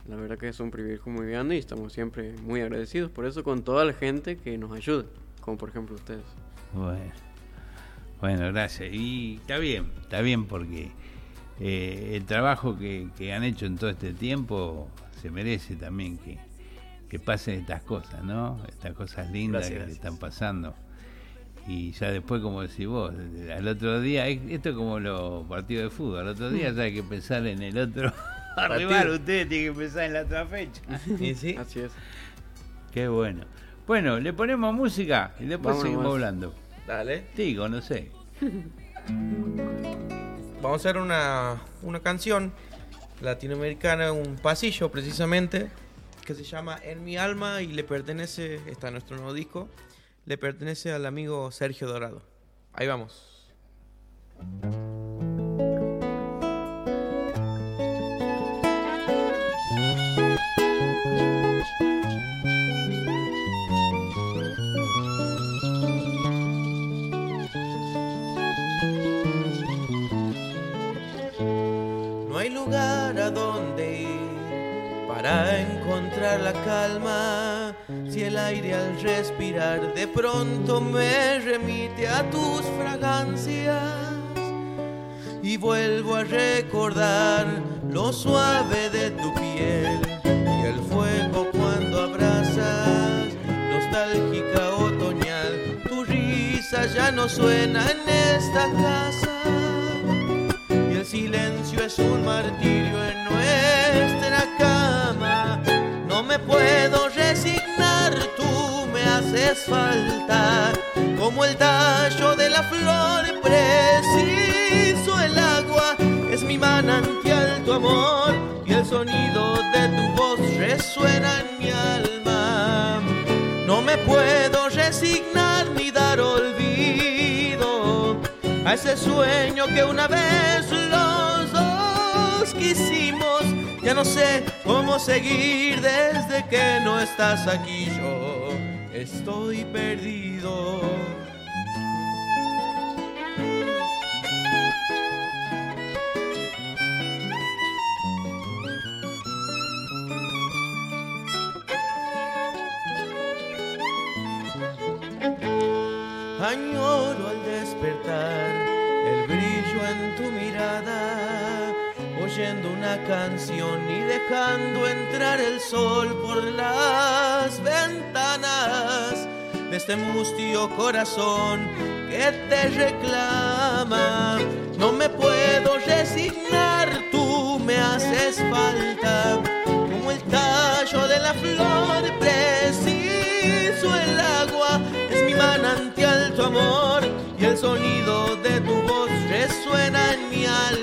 la verdad que es un privilegio muy grande y estamos siempre muy agradecidos por eso con toda la gente que nos ayuda, como por ejemplo ustedes. Bueno, bueno, gracias. Y está bien, está bien porque eh, el trabajo que, que han hecho en todo este tiempo se merece también que, que pasen estas cosas, ¿no? Estas cosas lindas Gracias, que gracias. están pasando. Y ya después, como decís vos, al otro día, es- esto es como los partidos de fútbol, al otro día ya hay que pensar en el otro rival, Partido. ustedes tienen que pensar en la otra fecha. Sí. Así es. Qué bueno. Bueno, le ponemos música y después Vámonos. seguimos hablando. Dale. Digo, no sé. Vamos a hacer una, una canción latinoamericana, un pasillo precisamente, que se llama En mi alma y le pertenece, está en nuestro nuevo disco, le pertenece al amigo Sergio Dorado. Ahí vamos. A donde ir para encontrar la calma. Si el aire al respirar de pronto me remite a tus fragancias y vuelvo a recordar lo suave de tu piel y el fuego cuando abrazas, nostálgica otoñal. Tu risa ya no suena en esta casa silencio es un martirio en nuestra cama. No me puedo resignar, tú me haces falta, como el tallo de la flor, preciso el agua, es mi manantial tu amor, y el sonido de tu voz resuena en mi alma. No me puedo resignar ni dar olvido a ese sueño que una vez quisimos. Ya no sé cómo seguir desde que no estás aquí. Yo estoy perdido. Añoro al despertar el brillo en tu mirada, oyendo una canción y dejando entrar el sol por las ventanas de este mustio corazón que te reclama. No me puedo resignar, tú me haces falta, como el tallo de la flor, preciso el agua, es mi manantial tu amor y el sonido de tu voz resuena en mi alma.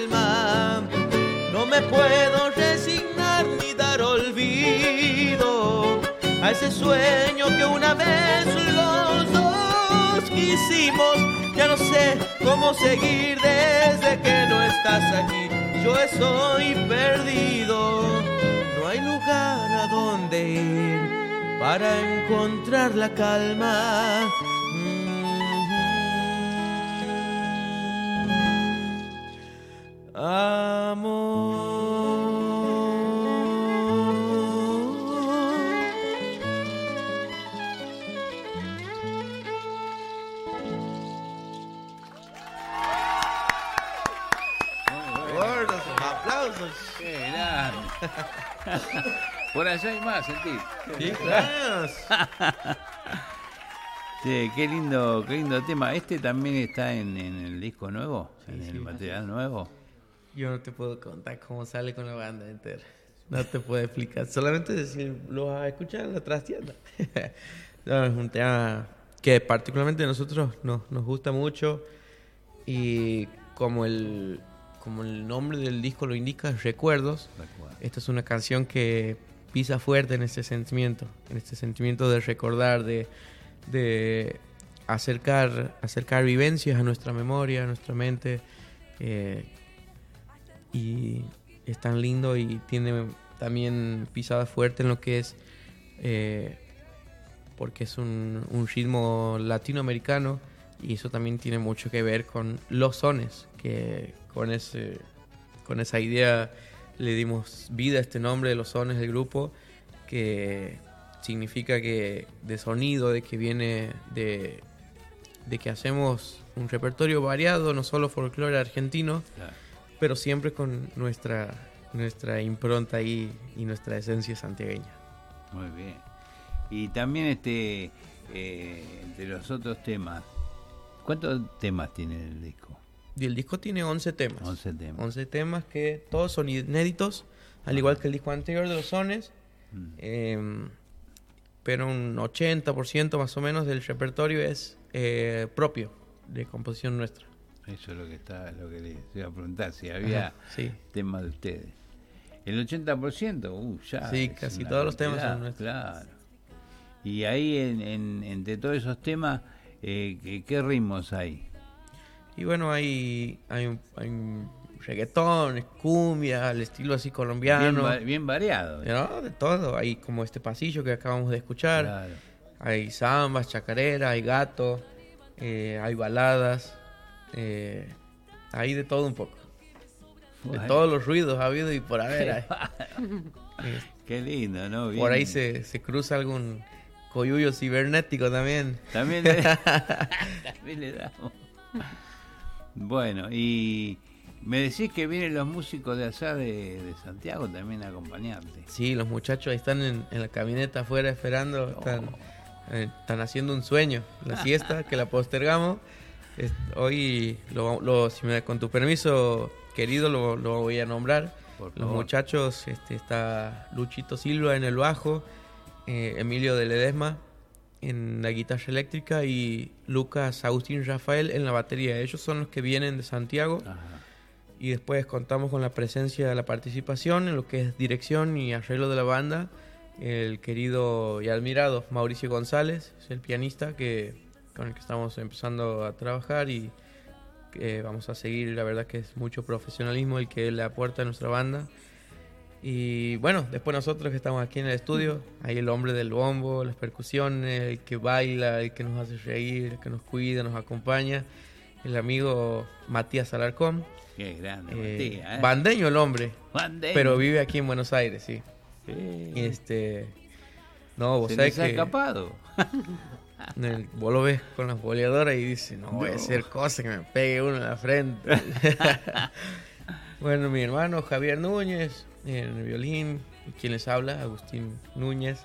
Me puedo resignar ni dar olvido a ese sueño que una vez los dos quisimos. Ya no sé cómo seguir desde que no estás aquí. Yo estoy perdido, no hay lugar a donde ir para encontrar la calma. Amor. Por allá hay más, sentí. Sí, claro. Sí, qué lindo, qué lindo tema. Este también está en, en el disco nuevo, en el sí, material nuevo. Yo no te puedo contar cómo sale con la banda entera. No te puedo explicar. Solamente decir, lo vas a escuchar en la trastienda. no, es un tema que particularmente a nosotros nos, nos gusta mucho. Y como el, como el nombre del disco lo indica, Recuerdos. Esta es una canción que pisa fuerte en ese sentimiento. En este sentimiento de recordar, de, de acercar, acercar vivencias a nuestra memoria, a nuestra mente. eh, y es tan lindo y tiene también pisada fuerte en lo que es, eh, porque es un, un ritmo latinoamericano y eso también tiene mucho que ver con los sones, que con, ese, con esa idea le dimos vida a este nombre de los sones del grupo, que significa que de sonido, de que viene de, de que hacemos un repertorio variado, no solo folclore argentino, Claro. pero siempre con nuestra, nuestra impronta ahí y nuestra esencia santiagueña. Muy bien. Y también este eh, de los otros temas, ¿cuántos temas tiene el disco? Y el disco tiene 11 temas. 11 temas. 11 temas que todos son inéditos, al igual que el disco anterior de los sones. Mm. em, pero un 80% más o menos del repertorio es eh, propio, de composición nuestra. Eso es lo que está, lo que les iba a preguntar, si había Ajá, sí. temas de ustedes. El 80%, uh, ya. Sí, casi todos los temas son nuestros. Claro. Y ahí, en, en- entre todos esos temas, eh, ¿qué, qué ritmos hay? Y bueno, hay, hay, un, hay un reggaetón, cumbia, al estilo así colombiano. Bien, va- bien variado. ¿no? De todo. Hay como este pasillo que acabamos de escuchar. Claro. Hay zambas, chacarera, hay gato, eh, hay baladas. eh, hay de todo un poco. De todos los ruidos ha habido y por haber. hay. Eh, Qué lindo, ¿no? por ahí se, se cruza algún coyuyo cibernético también. También le, también le damos. Bueno, y me decís que vienen los músicos de allá de, de Santiago también a acompañarte. Sí, los muchachos ahí están en, en la camioneta afuera esperando. Están, eh, están haciendo un sueño. La siesta, que la postergamos. Es- hoy, lo, lo- si me- con tu permiso, querido, lo, lo voy a nombrar. Los muchachos, este, está Luchito Silva en el bajo, eh, Emilio de Ledesma en la guitarra eléctrica y Lucas Agustín Rafael en la batería. Ellos son los que vienen de Santiago. Y después contamos con la presencia, la participación en lo que es dirección y arreglo de la banda. El querido y admirado Mauricio González, es el pianista que, con el que estamos empezando a trabajar y que vamos a seguir. La verdad que es mucho profesionalismo el que le aporta a nuestra banda. Y bueno, después nosotros que estamos aquí en el estudio, hay el hombre del bombo, las percusiones, el que baila, el que nos hace reír, el que nos cuida, nos acompaña, el amigo Matías Alarcón. Qué grande, Eh, Matías, ¿eh? Bandeño el hombre. Bandeño. Pero vive aquí en Buenos Aires, sí. Sí. Y este. No, vos Se sabés ha que. escapado. el- vos lo ves con las boleadoras y dices, no voy a No. hacer cosa que me pegue uno en la frente. bueno, mi hermano Javier Núñez en el violín, y quien les habla, Agustín Núñez,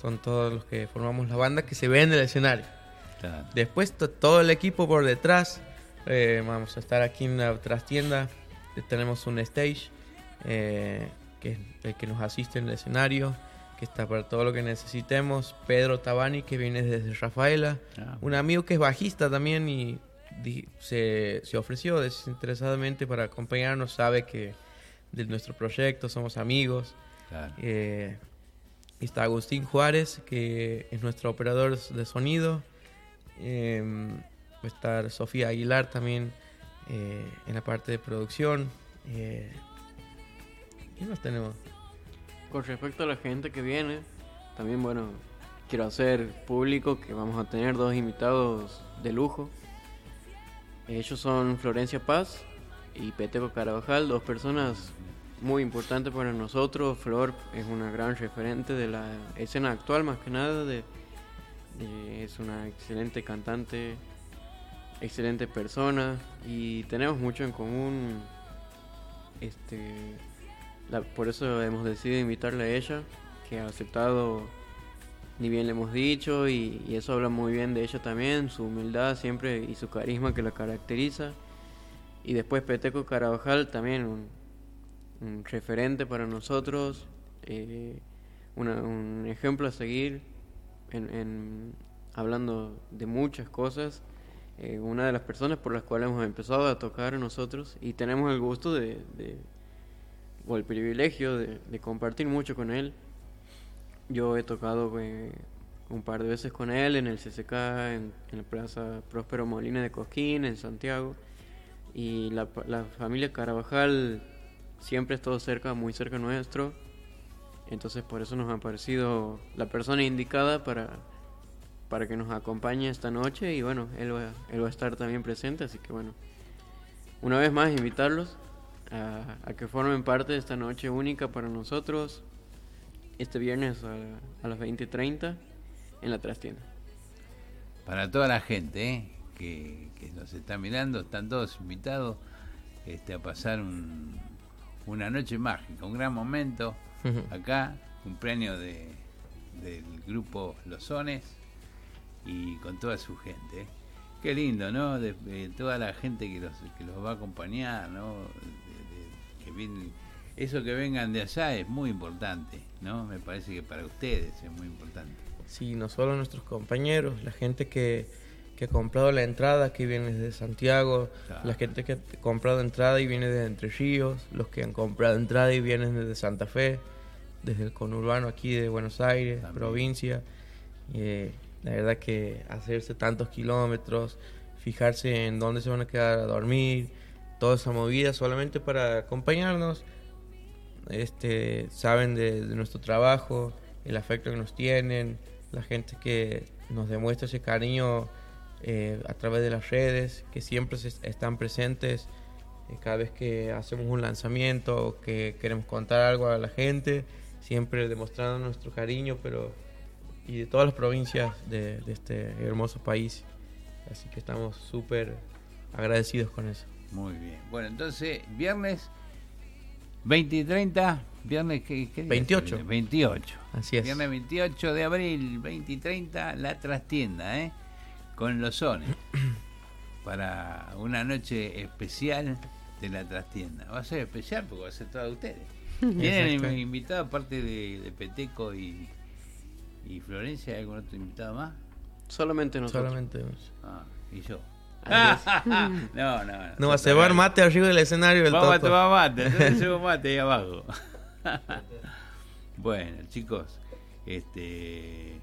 son todos los que formamos la banda que se ve en el escenario. Claro. Después to- todo el equipo por detrás. eh, vamos a estar aquí en la trastienda. eh, Tenemos un stage eh, que es el que nos asiste en el escenario, que está para todo lo que necesitemos. Pedro Tabani, que viene desde Rafaela. Ah. Un amigo que es bajista también y se, se ofreció desinteresadamente para acompañarnos. Sabe que de nuestro proyecto somos amigos. Claro. Eh, está Agustín Juárez, que es nuestro operador de sonido. Eh, va a estar Sofía Aguilar también eh, en la parte de producción. Eh, ¿Qué más tenemos? Con respecto a la gente que viene, también bueno, quiero hacer público que vamos a tener dos invitados de lujo. Ellos son Florencia Paz y Peteco Carabajal, dos personas muy importantes para nosotros. Flor es una gran referente de la escena actual más que nada, de, es una excelente cantante, excelente persona y tenemos mucho en común. Este, por eso hemos decidido invitarle a ella, que ha aceptado, ni bien le hemos dicho, y, eso habla muy bien de ella también, su humildad siempre y su carisma que la caracteriza. Y después Peteco Carabajal también un referente para nosotros, eh, un ejemplo a seguir en, hablando de muchas cosas. eh, una de las personas por las cuales hemos empezado a tocar nosotros y tenemos el gusto de, de- o el privilegio de, compartir mucho con él. Yo he tocado eh, un par de veces con él en el CCK, en, la Plaza Próspero Molina de Cosquín, en Santiago. Y la, la familia Carabajal siempre todo cerca, muy cerca nuestro. Entonces por eso nos ha parecido la persona indicada para, para que nos acompañe esta noche. Y bueno, él va, él va a estar también presente, así que bueno. Una vez más invitarlos a, que formen parte de esta noche única para nosotros este viernes a, a las 20.30 en la trastienda. Para toda la gente ¿eh? que, que nos está mirando, están todos invitados este, a pasar un- una noche mágica, un gran momento acá, cumpleaños de, del grupo Los Sones y con toda su gente. ¿eh? Qué lindo, ¿no? De, de toda la gente que los, que los va a acompañar, ¿no? De- que vienen- eso que vengan de allá es muy importante, ¿no? Me parece que para ustedes es muy importante. Sí, no solo nuestros compañeros, la gente que, que ha comprado la entrada, que viene desde Santiago, Claro. la gente que ha comprado entrada y viene desde Entre Ríos, los que han comprado entrada y vienen desde Santa Fe, desde el conurbano aquí de Buenos Aires, provincia. Eh, la verdad que hacerse tantos kilómetros, fijarse en dónde se van a quedar a dormir, toda esa movida solamente para acompañarnos, este, saben de, de nuestro trabajo, el afecto que nos tienen, la gente que nos demuestra ese cariño eh, a través de las redes, que siempre se- están presentes eh, cada vez que hacemos un lanzamiento o que queremos contar algo a la gente, siempre demostrando nuestro cariño, pero y de todas las provincias de, de este hermoso país. Así que estamos súper agradecidos con eso. Muy bien. Bueno, entonces, viernes 20 y 30, viernes ¿qué, qué día es? 28. 28. Así es. Viernes 28 de abril, 20 y 30, la trastienda, ¿eh? Con los sones. para una noche especial de la trastienda. Va a ser especial porque va a ser toda de ustedes. Tienen invitado, aparte de, de Peteco y, y Florencia, ¿hay algún otro invitado más? Solamente nosotros. Solamente Ah, y yo. No, no, no. No va a cebar mate arriba del escenario del Vamos a tomar mate, entonces llevo mate ahí abajo. bueno, chicos, este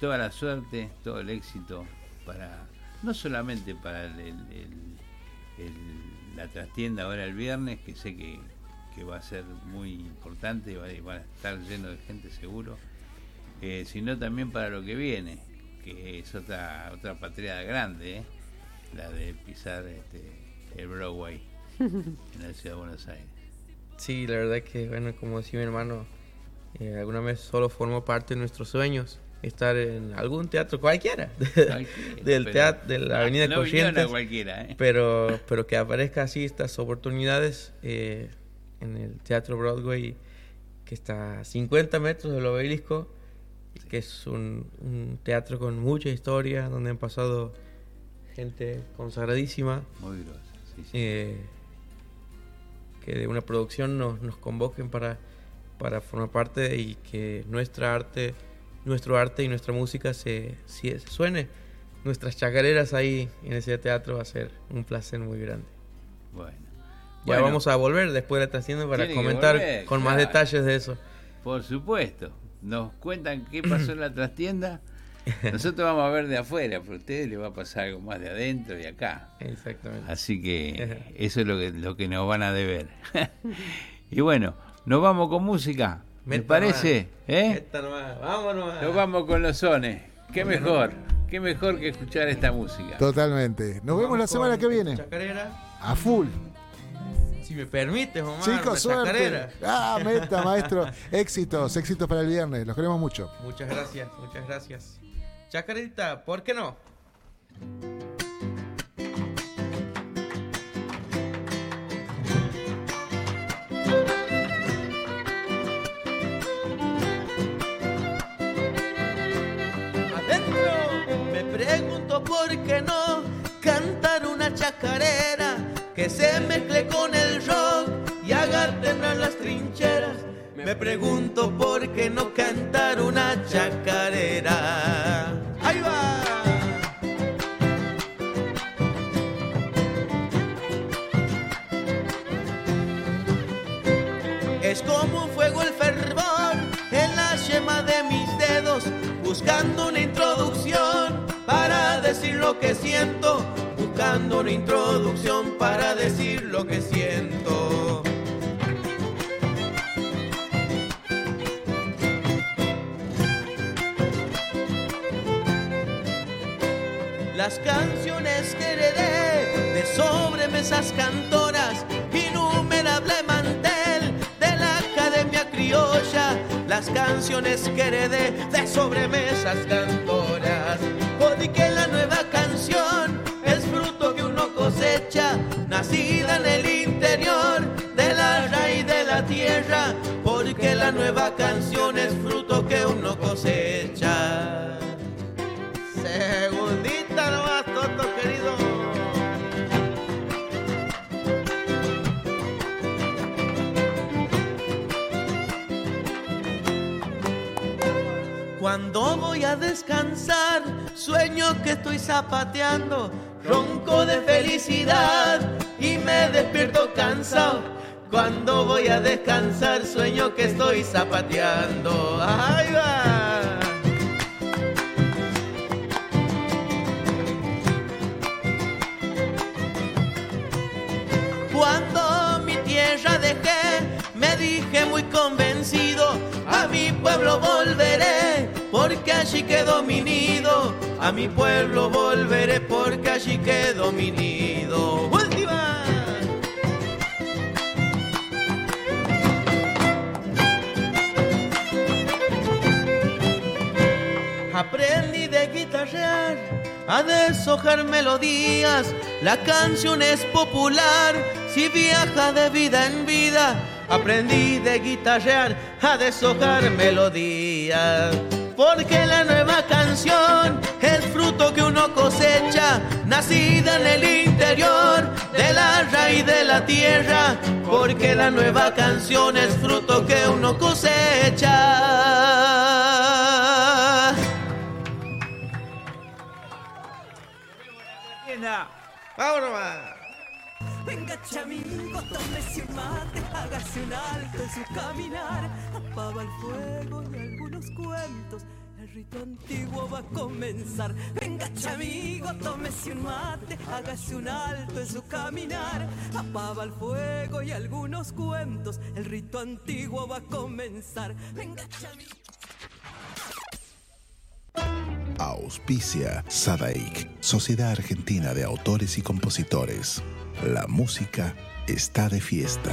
toda la suerte, todo el éxito para no solamente para el, el- el- el- la trastienda ahora el viernes, que sé que, que va a ser muy importante, va, va a estar lleno de gente seguro, eh, sino también para lo que viene, que es otra otra patria grande, ¿eh? la de pisar este, el Broadway en la ciudad de Buenos Aires. Sí, la verdad que, bueno, como decía mi hermano, eh, alguna vez solo formó parte de nuestros sueños estar en algún teatro cualquiera, Cualquiera, del pero- teatro, de la Avenida no Corrientes, cualquiera, ¿eh? pero, pero que aparezca así estas oportunidades eh, en el Teatro Broadway, que está a 50 metros del obelisco, que es un, un teatro con mucha historia, donde han pasado gente consagradísima. Muy grosa, sí, sí. Eh, que de una producción nos, nos convoquen para, para formar parte y que nuestra arte, nuestro arte y nuestra música se, se- se suene. Nuestras chacareras ahí en ese teatro va a ser un placer muy grande. Bueno. Ya Bueno. vamos a volver después de la trascienda para comentar volver, con más claro. detalles de eso. Por supuesto. Nos cuentan qué pasó en la trastienda. Nosotros vamos a ver de afuera, pero a ustedes les va a pasar algo más de adentro y acá. Exactamente. Así que eso es lo que, lo que nos van a deber. y bueno, nos vamos con música. ¿Me parece? nomás. ¿Eh? Nomás. Vámonos. Nos vamos con los sones. Qué mejor, qué mejor que escuchar esta música. Totalmente. Nos vemos la semana que viene. Chacarera. A full. Si me permites, Omar. Chicos, suerte. chacarera. Ah, meta, maestro. Éxitos, éxitos para el viernes. Los queremos mucho. Muchas gracias, muchas gracias. Chacarita, ¿por qué no? Por qué no cantar una chacarera que se mezcle con el rock y haga temblar las trincheras. Me pregunto por qué no cantar una chacarera. Ahí va. Es como un fuego el fervor en la yema de mis dedos, buscando una introducción que siento, buscando una introducción para decir lo que siento. Las canciones que heredé de sobremesas cantoras, innumerable mantel de la academia criolla. Las canciones que heredé de sobremesas cantoras, porque la nueva canción es fruto que uno cosecha, nacida en el interior de la raíz de la tierra, porque la nueva canción es fruto que uno cosecha. Segundita nomás, Toto querido. Cuando voy a descansar, sueño que estoy zapateando, ronco de felicidad y me despierto cansado. Cuando voy a descansar, sueño que estoy zapateando. ¡Ahí va! Cuando mi tierra dejé, me dije muy convencido, a mi pueblo volveré, porque allí quedó mi nido. A mi pueblo volveré, porque allí quedó mi nido. ¡Última! Aprendí de guitarrear, a deshojar melodías. La canción es popular si viaja de vida en vida. Aprendí de guitarrear, a deshojar melodías. Porque la nueva canción es fruto que uno cosecha, nacida en el interior de la raíz de la tierra. Porque la nueva canción es fruto que uno cosecha. Vámonos. Venga chamigo, tómese un mate, hágase un alto en su caminar, apaga el fuego y el rito antiguo va a comenzar. Venga chamigo, tómese un mate, hágase un alto en su caminar, apaga el fuego y algunos cuentos, el rito antiguo va a comenzar. Venga chamigo. Auspicia Sadaik, Sociedad Argentina de Autores y Compositores. La música está de fiesta.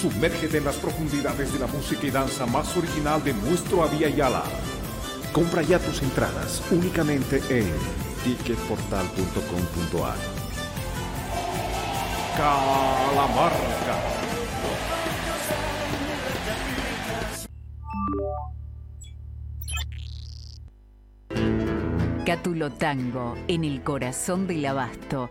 Sumérgete en las profundidades de la música y danza más original de nuestro Avia Yala. Compra ya tus entradas únicamente en ticketportal.com.ar. Calamarca. Cátulo Tango, en el corazón del abasto.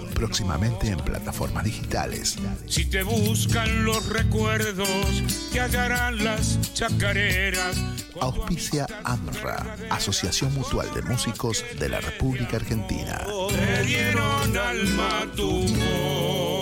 Próximamente en plataformas digitales. Si te buscan los recuerdos, te hallarán las chacareras. Auspicia AMRA, Asociación Mutual de Músicos de la República Argentina. Te dieron alma tu voz.